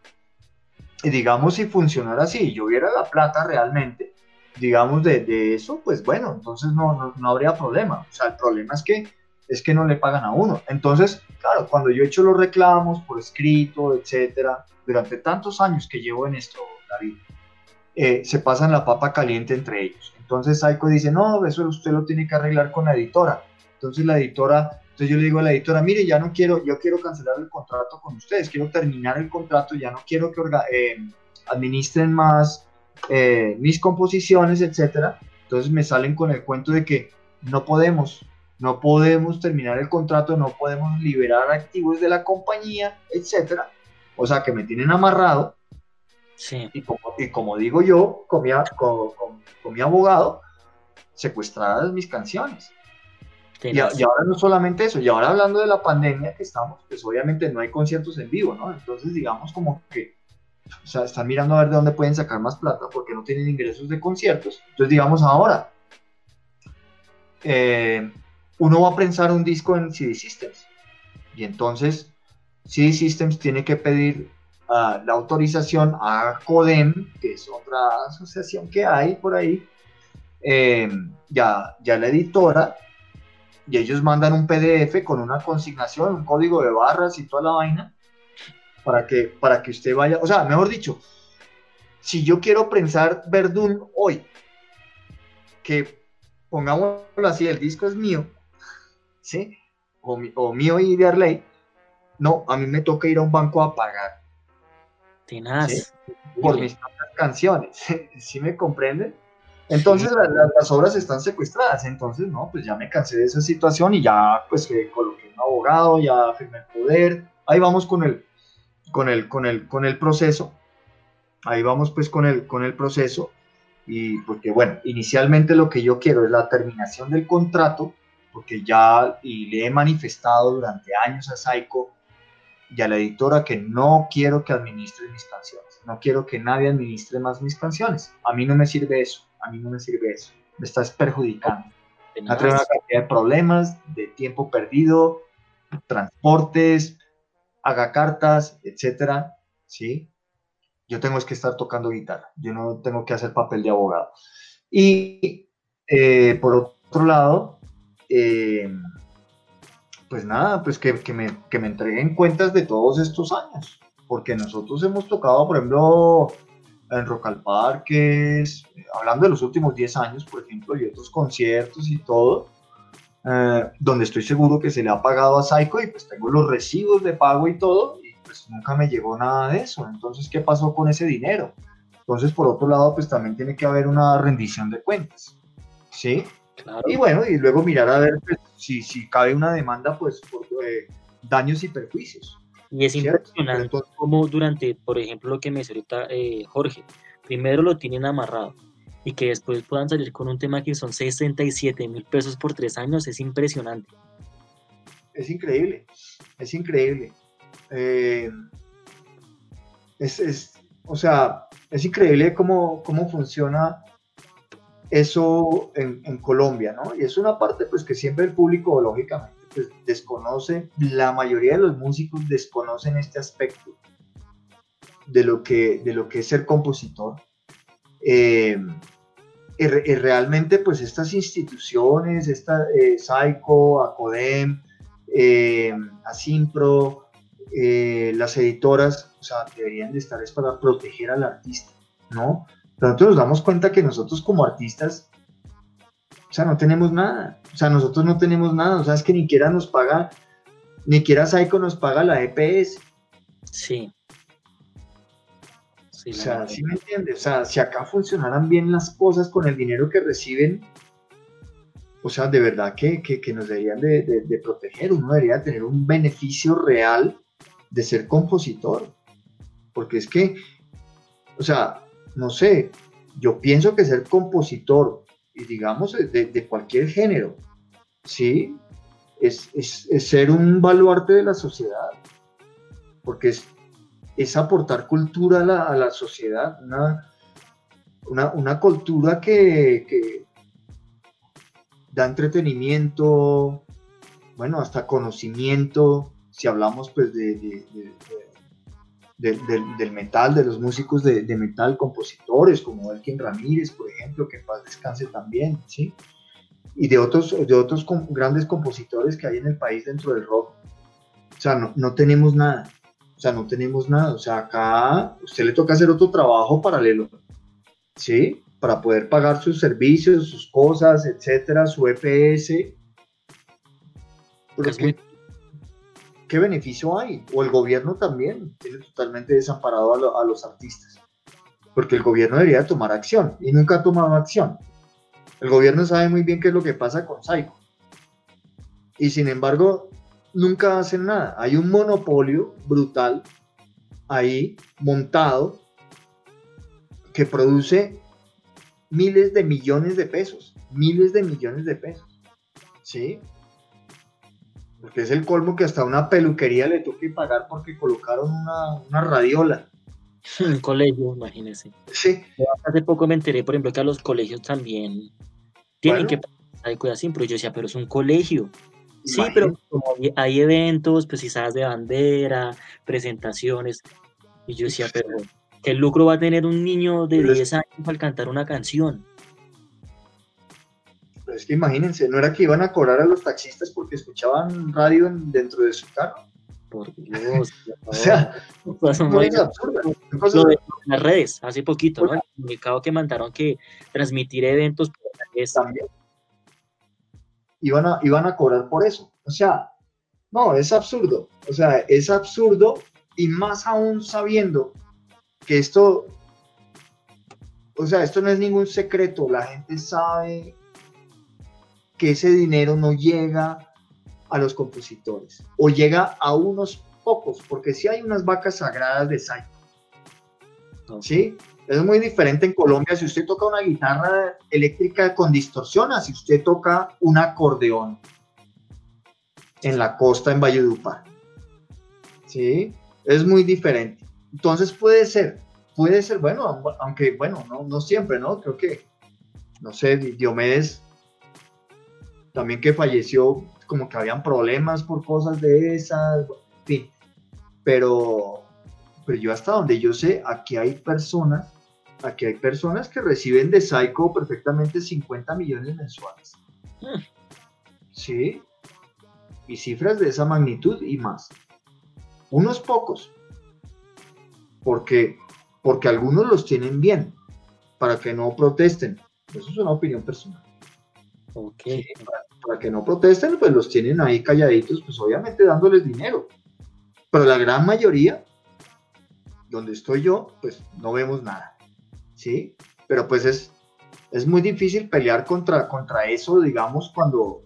Y digamos, si funcionara así, yo viera la plata realmente, digamos, de, de eso, pues bueno, entonces no, no, no habría problema. O sea, el problema es que es que no le pagan a uno. Entonces, claro, cuando yo he hecho los reclamos por escrito, etcétera, durante tantos años que llevo en esto, David, eh, se pasan la papa caliente entre ellos. Entonces Saiko dice, no, eso usted lo tiene que arreglar con la editora. Entonces la editora, entonces yo le digo a la editora, mire, ya no quiero, yo quiero cancelar el contrato con ustedes, quiero terminar el contrato, ya no quiero que eh, administren más eh, mis composiciones, etcétera. Entonces me salen con el cuento de que no podemos, no podemos terminar el contrato, no podemos liberar activos de la compañía, etcétera. O sea que me tienen amarrado. Sí. Y, como, y como digo yo, con mi, con, con, mi abogado, secuestradas mis canciones. Y, y, ahora no solamente eso, y ahora hablando de la pandemia que estamos, pues obviamente no hay conciertos en vivo, ¿no? Entonces digamos como que, o sea, están mirando a ver de dónde pueden sacar más plata porque no tienen ingresos de conciertos. Entonces digamos ahora, eh, uno va a prensar un disco en CD Systems. Y entonces CD Systems tiene que pedir uh, la autorización a CODEM, que es otra asociación que hay por ahí, eh, ya, ya la editora, y ellos mandan un PDF con una consignación, un código de barras y toda la vaina. para que, para que usted vaya, o sea, mejor dicho, si yo quiero prensar Verdún hoy, que pongámoslo así, el disco es mío, ¿sí? O, o mío y de Arley, no, a mí me toca ir a un banco a pagar. Tenaz. Por mis canciones, ¿sí me comprenden? Entonces las obras están secuestradas, entonces no, pues ya me cansé de esa situación y ya pues que coloqué un abogado, ya firmé el poder, ahí vamos con el, con el, con el, con el proceso, ahí vamos pues con el, con el proceso y porque bueno, inicialmente lo que yo quiero es la terminación del contrato, porque ya y le he manifestado durante años a Saiko y a la editora que no quiero que administre mis canciones, no quiero que nadie administre más mis canciones, a mí no me sirve eso, a mí no me sirve eso, me estás perjudicando, me trae una cantidad de problemas, de tiempo perdido, transportes, haga cartas, etcétera, ¿sí? Yo tengo que estar tocando guitarra, yo no tengo que hacer papel de abogado. Y eh, por otro lado, eh, pues nada, pues que, me, que me entreguen cuentas de todos estos años, porque nosotros hemos tocado, por ejemplo, en Rock Parques, hablando de los últimos 10 años, por ejemplo, y otros conciertos y todo, eh, donde estoy seguro que se le ha pagado a Psycho y pues tengo los recibos de pago y todo, y pues nunca me llegó nada de eso. Entonces, ¿qué pasó con ese dinero? Entonces, por otro lado, pues también tiene que haber una rendición de cuentas, ¿sí? Y bueno, y luego mirar a ver pues, si, si cabe una demanda, pues, por eh, daños y perjuicios. Y es impresionante como durante, por ejemplo, lo que me dice ahorita eh, Jorge, primero lo tienen amarrado y que después puedan salir con un tema que son 67 mil pesos por tres años, es impresionante. Es increíble, es increíble. Eh, es, o sea, es increíble cómo, cómo funciona eso en, Colombia, ¿no? Y es una parte, pues, que siempre el público, lógicamente, pues, desconoce, la mayoría de los músicos desconocen este aspecto de lo que, de lo que es ser compositor. Eh, y, realmente pues estas instituciones, esta eh, Psycho, Acodem, eh, Asimpro, eh, las editoras, o sea, deberían de estar es para proteger al artista, ¿no? Nosotros nos damos cuenta que nosotros como artistas, o sea, no tenemos nada, o sea, nosotros no tenemos nada, o sea, es que ni siquiera nos paga, ni siquiera Psycho nos paga la EPS. Sí o sea, ¿sí me entiendes? O sea, si acá funcionaran bien las cosas con el dinero que reciben, o sea, de verdad que, que, nos deberían de, de, proteger, uno debería tener un beneficio real de ser compositor. Porque es que, o sea, no sé, yo pienso que ser compositor, y digamos de, cualquier género, ¿sí? Es, es, ser un baluarte de la sociedad. Porque es, es aportar cultura a la, sociedad, una, una, cultura que, da entretenimiento, bueno, hasta conocimiento, si hablamos pues de, del metal, de los músicos de, metal, compositores como Elkin Ramírez, por ejemplo, que paz descanse también, ¿sí? Y de otros, de otros grandes compositores que hay en el país dentro del rock. O sea, no, no tenemos nada. O sea, no tenemos nada. O sea, acá usted le toca hacer otro trabajo paralelo, ¿sí? Para poder pagar sus servicios, sus cosas, etcétera, su EPS. Porque, ¿qué beneficio hay? O el gobierno también tiene totalmente desamparado a, los artistas. Porque el gobierno debería tomar acción y nunca ha tomado acción. El gobierno sabe muy bien qué es lo que pasa con Saico. Y sin embargo, nunca hacen nada. Hay un monopolio brutal ahí montado que produce miles de millones de pesos, miles de millones de pesos. ¿Sí? Porque es el colmo que hasta una peluquería le toque pagar porque colocaron una, radiola. Un colegio, imagínese. Sí. Hace poco me enteré, por ejemplo, que a los colegios también tienen que pagar así, pero yo decía, pero es un colegio. Sí, pero como hay eventos, pues quizás de bandera, presentaciones, y yo decía, pero ¿qué lucro va a tener un niño de 10 años al cantar una canción? Pero es que imagínense, ¿no era que iban a cobrar a los taxistas porque escuchaban radio dentro de su carro? por Dios. O sea, muy- cosas- Lo de las redes, hace poquito, ¿no? El comunicado que mandaron que transmitir eventos por redes también. Iban a, iban a cobrar por eso. O sea, no, es absurdo. O sea, es absurdo y más aún sabiendo que esto, o sea, esto no es ningún secreto. La gente sabe que ese dinero no llega a los compositores o llega a unos pocos, porque sí hay unas vacas sagradas de Psycho. ¿Sí? Es muy diferente en Colombia si usted toca una guitarra eléctrica con distorsión a si usted toca un acordeón en la costa en Valledupar. ¿Sí? Es muy diferente. Entonces puede ser, puede ser, bueno, aunque bueno, no, no siempre, ¿no? Creo que, no sé, Diomedes también que falleció, como que habían problemas por cosas de esas, en fin. Pero, pero yo hasta donde yo sé, aquí hay personas, aquí hay personas que reciben de Psycho perfectamente 50 millones mensuales. Mm. Sí. Y cifras de esa magnitud y más. Unos pocos. Porque, porque algunos los tienen bien, para que no protesten. Eso es una opinión personal. Ok. Para que no protesten, pues los tienen ahí calladitos, pues obviamente dándoles dinero. Pero la gran mayoría, donde estoy yo, pues no vemos nada. ¿Sí? Pero pues es, es muy difícil pelear contra, contra eso, digamos, cuando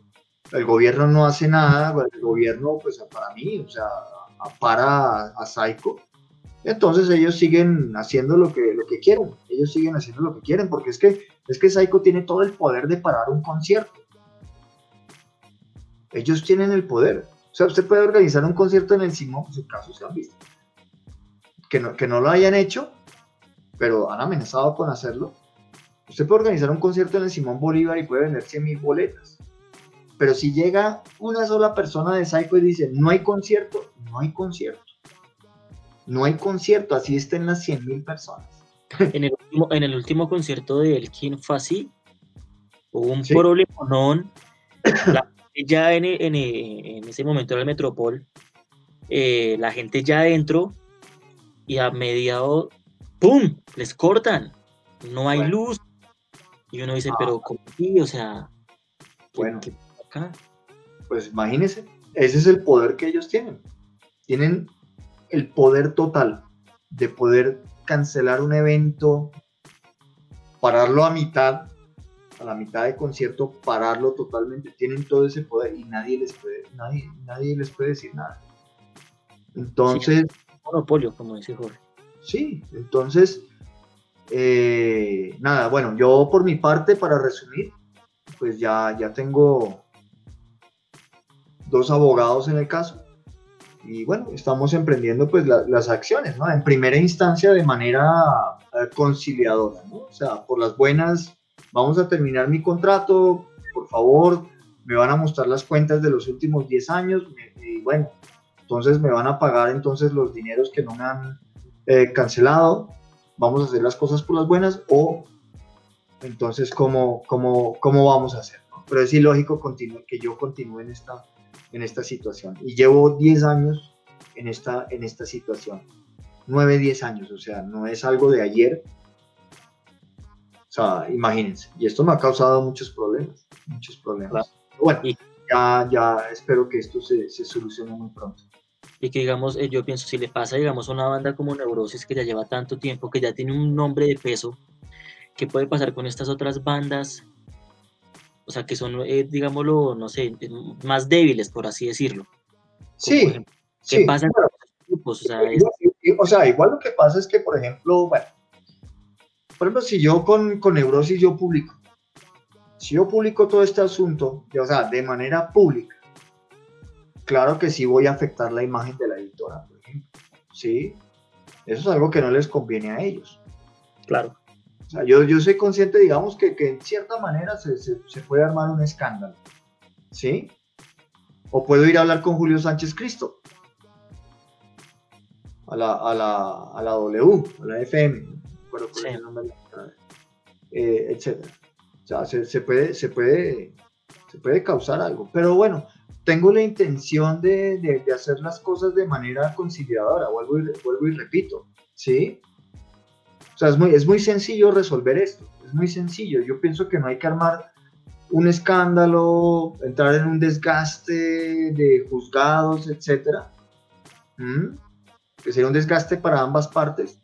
el gobierno no hace nada, pues, el gobierno, pues para mí, o sea, para a Psycho. Entonces ellos siguen haciendo lo que, lo que quieren, ellos siguen haciendo lo que quieren, porque es que, es que Psycho tiene todo el poder de parar un concierto. Ellos tienen el poder. O sea, usted puede organizar un concierto en el Simón, en su caso se han visto. Que no, que no lo hayan hecho, pero han amenazado con hacerlo. Usted puede organizar un concierto en el Simón Bolívar y puede vender 100 mil boletas. Pero si llega una sola persona de Psycho y dice, no hay concierto, no hay concierto. No hay concierto, así estén las 100 mil personas. En el, último, en el último concierto de Elkin fue así. Hubo un Sí. problemonón. La ya en, en, en ese momento era el Metropol. eh, la gente ya adentro y a mediado, ¡pum! Les cortan. No hay Bueno. luz. Y uno dice, Ah. pero ¿cómo así? O sea, ¿qué- Bueno. qué acá? Pues imagínense, ese es el poder que ellos tienen. Tienen el poder total de poder cancelar un evento, pararlo a mitad, a la mitad de concierto, pararlo totalmente. Tienen todo ese poder y nadie les puede, nadie, nadie les puede decir nada. Entonces, Monopolio, como dice Jorge. Sí, entonces, eh, nada, bueno, yo por mi parte, para resumir, pues ya, ya tengo dos abogados en el caso y bueno, estamos emprendiendo pues la- las acciones, ¿no? En primera instancia de manera eh, conciliadora, ¿no? O sea, por las buenas, vamos a terminar mi contrato, por favor, me van a mostrar las cuentas de los últimos 10 años y bueno, entonces me van a pagar entonces los dineros que no me han eh, cancelado, vamos a hacer las cosas por las buenas o entonces cómo, cómo, cómo vamos a hacer. ¿no? Pero es ilógico continu- que yo continúe en esta, en esta situación. Y llevo 10 años en esta, en esta situación. 9, 10 años, o sea, no es algo de ayer. O sea, imagínense. Y esto me ha causado muchos problemas, muchos problemas. Bueno, Y- ya, ya espero que esto se, se solucione muy pronto. Y que digamos, eh, yo pienso, si le pasa, digamos, a una banda como Neurosis que ya lleva tanto tiempo, que ya tiene un nombre de peso, ¿qué puede pasar con estas otras bandas? O sea, que son, eh, digámoslo, no sé, más débiles, por así decirlo. Sí, ejemplo, ¿Qué sí, pasa en bueno, los grupos? O sea, es- o sea, igual lo que pasa es que, por ejemplo, bueno, por ejemplo, si yo con, con Neurosis yo publico, si yo publico todo este asunto, o sea, de manera pública, claro que sí voy a afectar la imagen de la editora, por ejemplo, ¿sí? Eso es algo que no les conviene a ellos. claro. O sea, yo, yo soy consciente, digamos, que, que en cierta manera se, se- se puede armar un escándalo, ¿sí? O puedo ir a hablar con Julio Sánchez Cristo, a la, a la, a la W, a la FM, recuerdo cuál es Sí. el nombre de la- eh, etcétera. O sea, se, se puede, se, puede, se puede causar algo. Pero bueno, tengo la intención de, de, de, hacer las cosas de manera conciliadora, vuelvo y, vuelvo y repito, ¿sí? O sea, es muy, es muy sencillo resolver esto, es muy sencillo. Yo pienso que no hay que armar un escándalo, entrar en un desgaste de juzgados, etcétera, que sería un desgaste para ambas partes,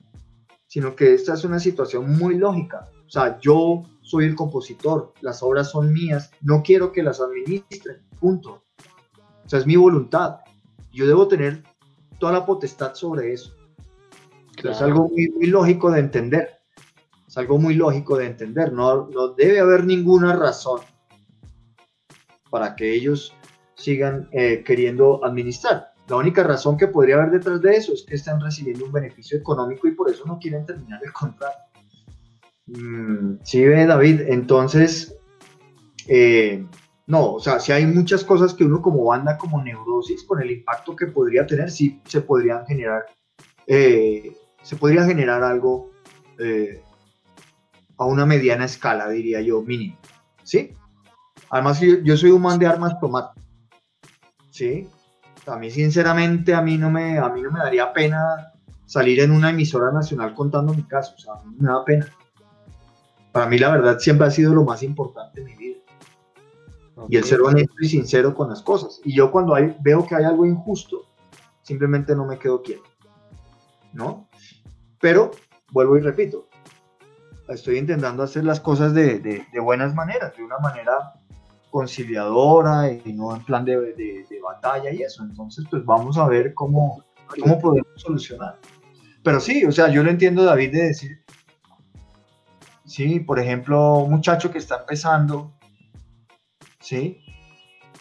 sino que esta es una situación muy lógica. O sea, yo soy el compositor, las obras son mías, no quiero que las administren, punto. O sea, es mi voluntad. Yo debo tener toda la potestad sobre eso. Es algo muy, muy, lógico de entender. Es algo muy lógico de entender. No, no debe haber ninguna razón para que ellos sigan eh, queriendo administrar. La única razón que podría haber detrás de eso es que están recibiendo un beneficio económico y por eso no quieren terminar el contrato. Mm, sí, ve David, entonces, eh, no, o sea, si hay muchas cosas que uno como banda, como neurosis, con el impacto que podría tener, sí se podrían generar, eh, se podría generar algo eh, a una mediana escala, diría yo, mínimo, ¿sí? Además, yo, soy un man de armas tomate, ¿sí? A mí, sinceramente, a mí no me, a mí no me daría pena salir en una emisora nacional contando mi caso, o sea, a mí me da pena. Para mí, la verdad, siempre ha sido lo más importante en mi vida. Y el ser honesto y sincero con las cosas. Y yo cuando hay, veo que hay algo injusto, simplemente no me quedo quieto. ¿No? Pero, vuelvo y repito, estoy intentando hacer las cosas de, de, de buenas maneras, de una manera conciliadora y no en plan de, de, de, batalla y eso. Entonces, pues vamos a ver cómo, cómo podemos solucionar. Pero sí, o sea, yo lo entiendo, David, de decir, sí, por ejemplo, un muchacho que está empezando, sí,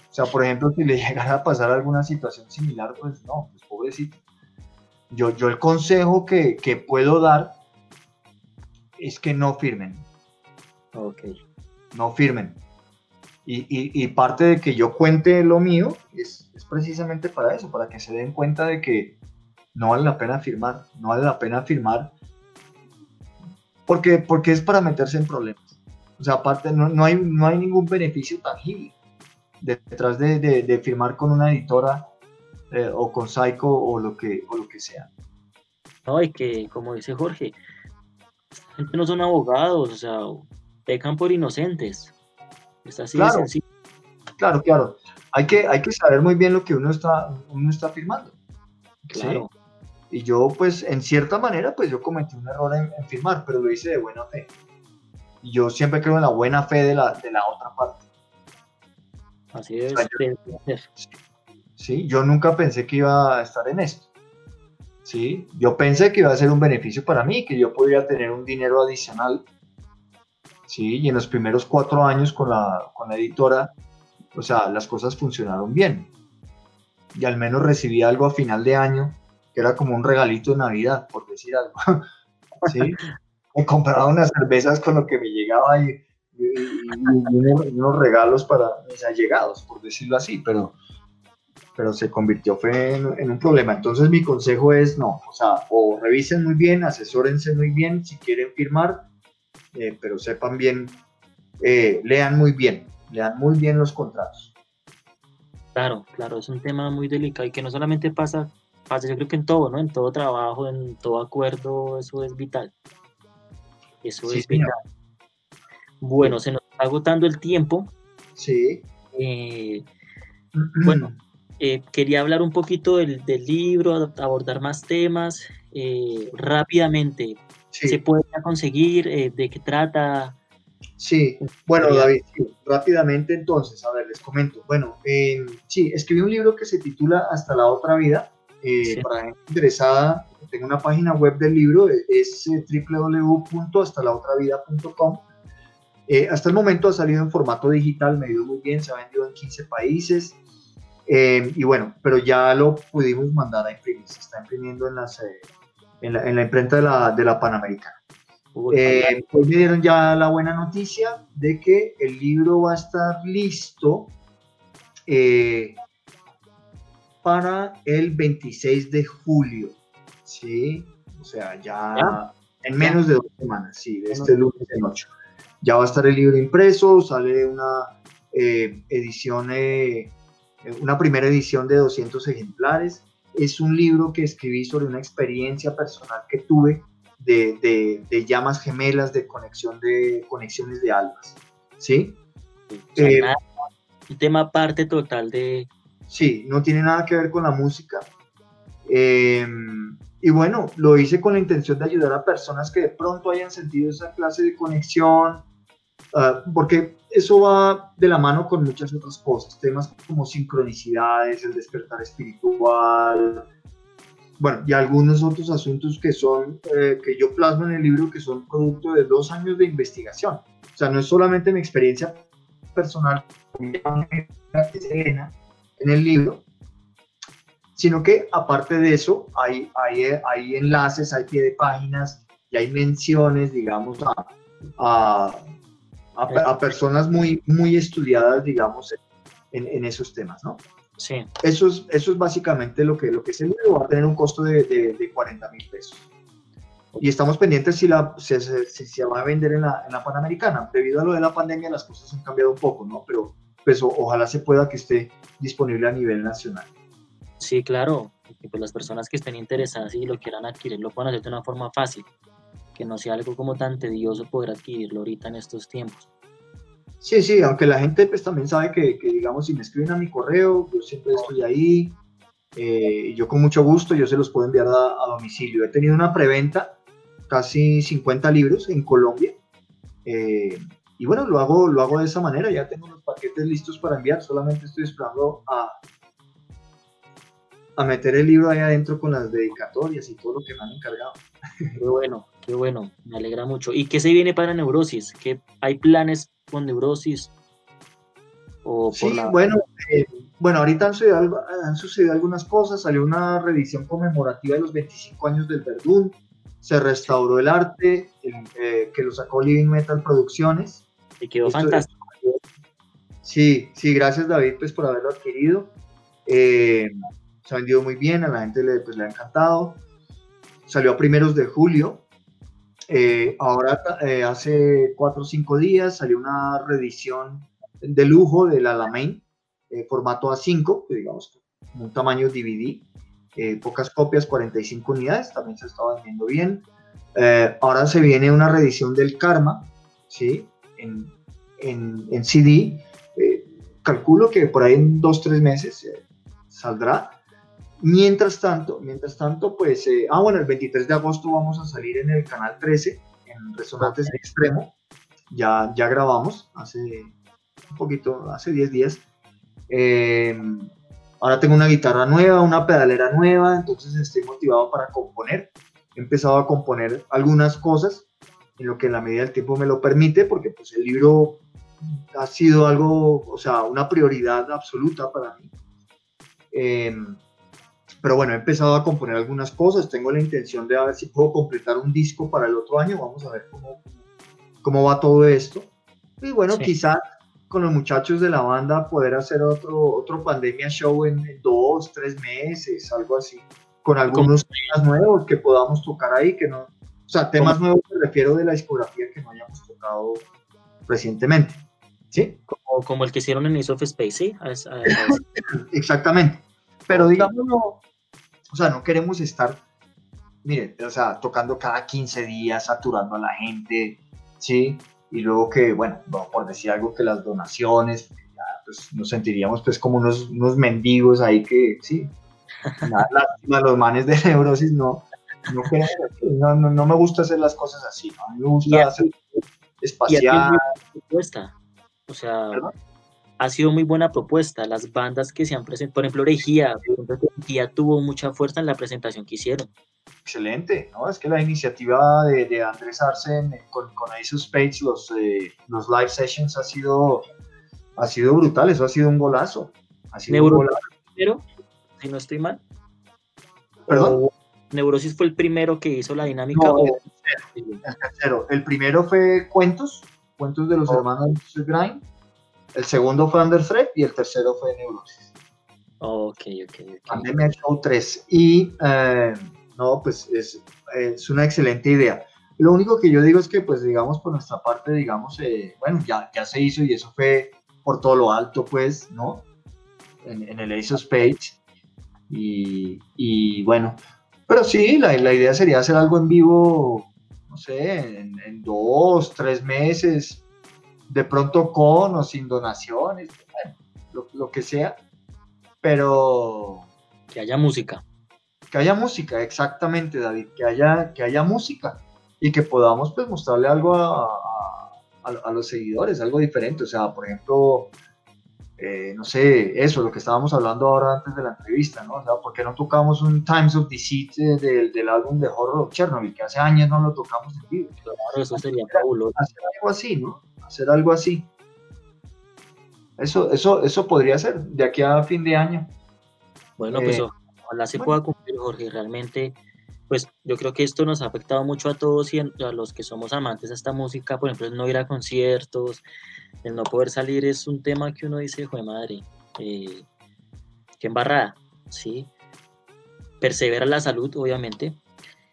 o sea, por ejemplo, si le llegara a pasar alguna situación similar, pues no, pues pobrecito. Yo, yo el consejo que, que puedo dar es que no firmen. Ok. No firmen y, y, parte de que yo cuente lo mío es, es, precisamente para eso, para que se den cuenta de que no vale la pena firmar, no vale la pena firmar porque, porque es para meterse en problemas. O sea, aparte no, no, hay, no hay ningún beneficio tangible detrás de, de, de firmar con una editora eh, o con Psycho o lo, que, o lo que sea. No, y que como dice Jorge, no son abogados, o sea, pecan por inocentes Está así claro, claro, claro. Hay que, hay que saber muy bien lo que uno está, uno está firmando. Claro. ¿sí? Y yo, pues, en cierta manera, pues yo cometí un error en, en, firmar, pero lo hice de buena fe. Y yo siempre creo en la buena fe de la, de la otra parte. Así es. O sea, yo, sí, yo nunca pensé que iba a estar en esto. Sí, yo pensé que iba a ser un beneficio para mí, que yo podría tener un dinero adicional ¿sí? Y en los primeros cuatro años con la, con la editora, o sea, las cosas funcionaron bien. Y al menos recibí algo a final de año, que era como un regalito de Navidad, por decir algo. ¿Sí? me compraba unas cervezas con lo que me llegaba y, y, y unos, unos, regalos para mis allegados, por decirlo así, pero, pero se convirtió fue en, en, un problema. Entonces mi consejo es no, o sea, o revisen muy bien, asesórense muy bien si quieren firmar, eh, pero sepan bien, eh, lean muy bien, lean muy bien los contratos. Claro, claro, es un tema muy delicado y que no solamente pasa, pasa yo creo que en todo, ¿no? En todo trabajo, en todo acuerdo, eso es vital. Eso sí, es vital. Bueno, se nos está agotando el tiempo. Sí. Eh, bueno, eh, quería hablar un poquito del, del libro, abordar más temas eh, rápidamente. Sí. ¿Se puede conseguir? Eh, ¿De qué trata? Sí, bueno, David, sí, rápidamente entonces, a ver, les comento. Bueno, eh, sí, escribí un libro que se titula Hasta la otra vida. Eh, sí. Para gente interesada, tengo una página web del libro, es www.hastalaotravida.com. Eh, hasta el momento ha salido en formato digital, me ha ido muy bien, se ha vendido en 15 países. Eh, y bueno, pero ya lo pudimos mandar a imprimir, se está imprimiendo en, las, eh, en, la, en la, imprenta de la, de la Panamericana. Eh, pues me dieron ya la buena noticia de que el libro va a estar listo eh, para el 26 de julio, ¿sí? O sea, ya ¿Ya? en menos de dos semanas, sí, de este lunes en 8. Ya va a estar el libro impreso, sale una eh, edición una primera edición de 200 ejemplares. Es un libro que escribí sobre una experiencia personal que tuve de, de, llamas gemelas, de conexión de conexiones de almas. ¿Sí? Eh, un tema parte total de... Sí, no tiene nada que ver con la música. Eh, y bueno, lo hice con la intención de ayudar a personas que de pronto hayan sentido esa clase de conexión, ah, porque eso va de la mano con muchas otras cosas, temas como sincronicidades, el despertar espiritual, bueno, y algunos otros asuntos que son, eh, que yo plasmo en el libro, que son producto de dos años de investigación. O sea, no es solamente mi experiencia personal, en el libro, sino que aparte de eso, hay, hay, hay enlaces, hay pie de páginas y hay menciones, digamos, a, a, a, personas muy, muy estudiadas, digamos, en, en esos temas, ¿no? Sí. Eso es, eso es básicamente lo que, lo que es el libro, va a tener un costo de, de, 40 mil pesos. Y estamos pendientes si, la, si, se va a vender en la, en la, Panamericana. Debido a lo de la pandemia, las cosas han cambiado un poco, ¿no? Pero pues ojalá se pueda que esté disponible a nivel nacional. Sí, claro. Que pues las personas que estén interesadas y lo quieran adquirir lo puedan hacer de una forma fácil. Que no sea algo como tan tedioso poder adquirirlo ahorita en estos tiempos. Sí, sí, aunque la gente pues también sabe que, digamos, si me escriben a mi correo, yo siempre estoy ahí, eh, yo con mucho gusto, yo se los puedo enviar a, domicilio. He tenido una preventa, casi 50 libros en Colombia, eh, y bueno, lo hago, lo hago de esa manera, ya tengo los paquetes listos para enviar, solamente estoy esperando a, a meter el libro ahí adentro con las dedicatorias y todo lo que me han encargado. Qué bueno, qué bueno, me alegra mucho. ¿Y qué se viene para Neurosis? ¿Qué, ¿Hay planes con neurosis? O sí, bueno, eh, bueno, ahorita han sucedido, algunas cosas, salió una revisión conmemorativa de los 25 años del Verdún, se restauró el arte, eh, que lo sacó Living Metal Producciones. Y quedó fantástico. sí, sí, gracias David pues por haberlo adquirido. Eh, se ha vendido muy bien, a la gente le, pues, le ha encantado. Salió a primeros de julio, eh, ahora, eh, hace cuatro o cinco días salió una reedición de lujo del Alamein, eh, formato A5, que digamos, un tamaño DVD, pocas copias, 45 unidades, también se está vendiendo bien. ahora se viene una reedición del Karma, ¿sí? En, en, en CD. calculo que por ahí en dos, tres meses saldrá. Mientras tanto, mientras tanto, pues, eh, ah, bueno, el 23 de agosto vamos a salir en el canal 13, en Resonantes en Extremo. Ya, ya grabamos hace un poquito, hace 10 días. Em, ahora tengo una guitarra nueva, una pedalera nueva, entonces estoy motivado para componer. He empezado a componer algunas cosas en lo que en la medida del tiempo me lo permite, porque pues el libro ha sido algo, o sea, una prioridad absoluta para mí. Eh, pero bueno, he empezado a componer algunas cosas, tengo la intención de a ver si puedo completar un disco para el otro año, vamos a ver cómo, cómo va todo esto. Y bueno, quizás con los muchachos de la banda poder hacer otro, otro pandemia show en, dos, tres meses, algo así, con algunos temas nuevos que podamos tocar ahí, que no, o sea, temas nuevos me refiero de la discografía que no hayamos tocado recientemente. ¿Sí? Como, como el que hicieron en Ace of Space, ¿sí? Exactamente. Pero digámoslo, o sea, no queremos estar, miren, o sea, tocando cada 15 días, saturando a la gente, ¿sí? Y luego que, bueno, por decir algo, que las donaciones, pues nos sentiríamos pues como unos, unos mendigos ahí que, sí, nada, lástima, los manes de neurosis no, no, no, no, me gusta hacer las cosas así, ¿no? A mí me gusta hacer espacial. O sea, ha sido muy buena propuesta. Las bandas que se han presentado, por ejemplo, Orejía, Orejía tuvo mucha fuerza en la presentación que hicieron. Excelente, ¿no? Es que la iniciativa de, de Andrés Arsen con, con Ace of Spades, los, eh, los live sessions, ha sido, ha sido brutal, eso ha sido un golazo. Ha sido un golazo. Primero, si no estoy mal. ¿Perdón? Neurosis fue el primero que hizo la dinámica. el, tercero, el primero fue Cuentos, Cuentos de los hermanos Grind el segundo fue Under Threat y el tercero fue Neurosis. Ok, ok, ok. Pandemia Show 3. Y eh, no, pues es, es, una excelente idea. Lo único que yo digo es que, pues digamos, por nuestra parte, digamos, eh, bueno, ya, ya se hizo y eso fue por todo lo alto, pues, ¿no? en, el Ace of Spades. Y, y bueno, pero sí, la, la, idea sería hacer algo en vivo, no sé, en, dos, tres meses, de pronto con o sin donaciones, lo, lo que sea, pero... Que haya música. Que haya música, exactamente, David, que haya, que haya música y que podamos pues mostrarle algo a, a, los seguidores, algo diferente. O sea, por ejemplo, eh, no sé, eso, lo que estábamos hablando ahora antes de la entrevista, ¿no? O sea, ¿por qué no tocamos un Times of Deceit eh, del, del, álbum de Horror of Chernobyl, que hace años no lo tocamos en vivo? Claro, eso sería fabuloso. Hacer algo así, ¿no? Hacer algo así. Eso, eso, eso podría ser de aquí a fin de año. Bueno, pues eh, ojalá se pueda cumplir, Jorge. Realmente pues yo creo que esto nos ha afectado mucho a todos y a los que somos amantes de esta música, por ejemplo, el no ir a conciertos, el no poder salir es un tema que uno dice, joder madre, eh, qué embarrada, ¿sí? Persevera la salud, obviamente,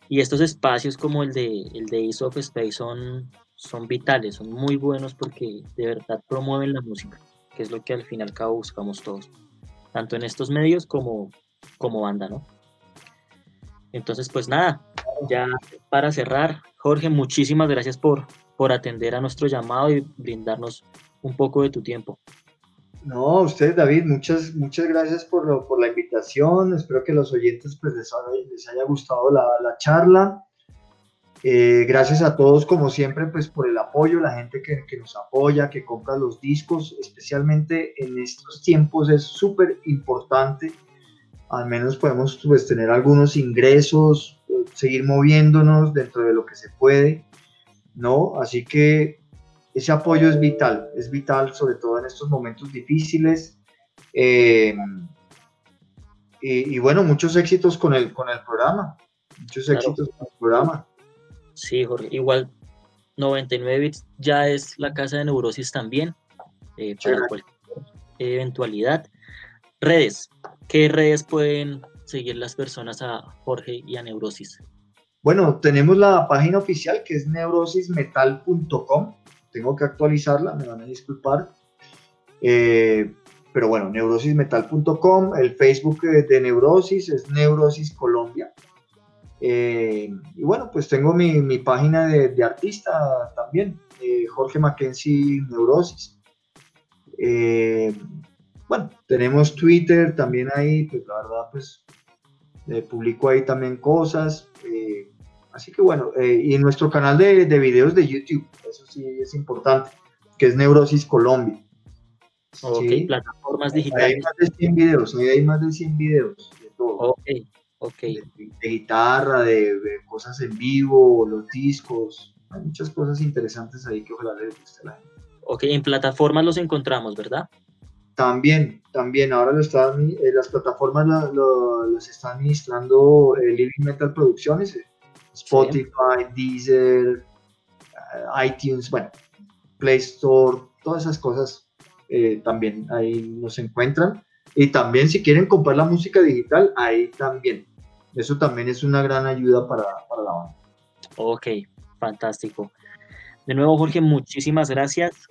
y estos espacios como el de, el de of Space son, son vitales, son muy buenos porque de verdad promueven la música, que es lo que al fin y al cabo buscamos todos, tanto en estos medios como, como banda, ¿no? Entonces, pues nada, ya para cerrar, Jorge, muchísimas gracias por, por atender a nuestro llamado y brindarnos un poco de tu tiempo. No, usted, David, muchas, muchas gracias por, por la invitación. Espero que los oyentes pues, les, les haya gustado la, la charla. Eh, gracias a todos, como siempre, pues por el apoyo, la gente que, que nos apoya, que compra los discos, especialmente en estos tiempos es súper importante al menos podemos pues, tener algunos ingresos, seguir moviéndonos dentro de lo que se puede, ¿no? Así que ese apoyo es vital, es vital sobre todo en estos momentos difíciles. Eh, y, bueno, muchos éxitos con el, con el programa, muchos éxitos con el programa. Sí, Jorge, igual 99 bits ya es la casa de neurosis también, eh, para cualquier eventualidad. Redes, ¿Qué redes pueden seguir las personas a Jorge y a Neurosis? Bueno, tenemos la página oficial que es neurosismetal.com. Tengo que actualizarla, me van a disculpar. Eh, pero bueno, neurosismetal.com. El Facebook de Neurosis es Neurosis Colombia. Eh, y bueno, pues tengo mi, página de, artista también, eh, Jorge Mackenzie Neurosis. Bueno, tenemos Twitter también ahí, pues la verdad, pues eh, publico ahí también cosas. Eh, así que bueno, eh, y nuestro canal de, de, videos de YouTube, eso sí es importante, que es Neurosis Colombia. Ok, plataformas digitales. hay más de 100 videos, hay más de 100 videos de todo. Ok, ok. De, guitarra, de, cosas en vivo, los discos, hay muchas cosas interesantes ahí que ojalá les guste a la gente. Ok, en plataformas los encontramos, ¿verdad? También, también, ahora lo están, eh, las plataformas las está administrando eh, Living Metal Producciones, eh, Spotify, Deezer, iTunes, bueno, Play Store, todas esas cosas también ahí nos encuentran. Y también si quieren comprar la música digital, ahí también. Eso también es una gran ayuda para, para la banda. Ok, fantástico. De nuevo, Jorge, muchísimas gracias.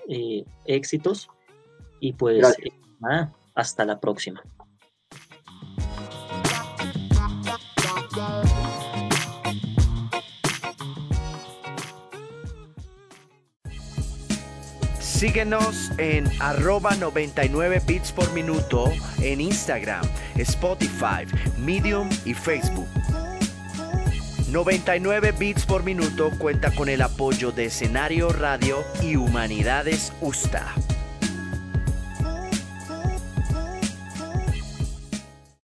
éxitos y pues nada, hasta la próxima. Síguenos en arroba 99 bits por minuto en Instagram, Spotify, Medium y Facebook. 99 bits por minuto cuenta con el apoyo de Escenario Radio y Humanidades USTA.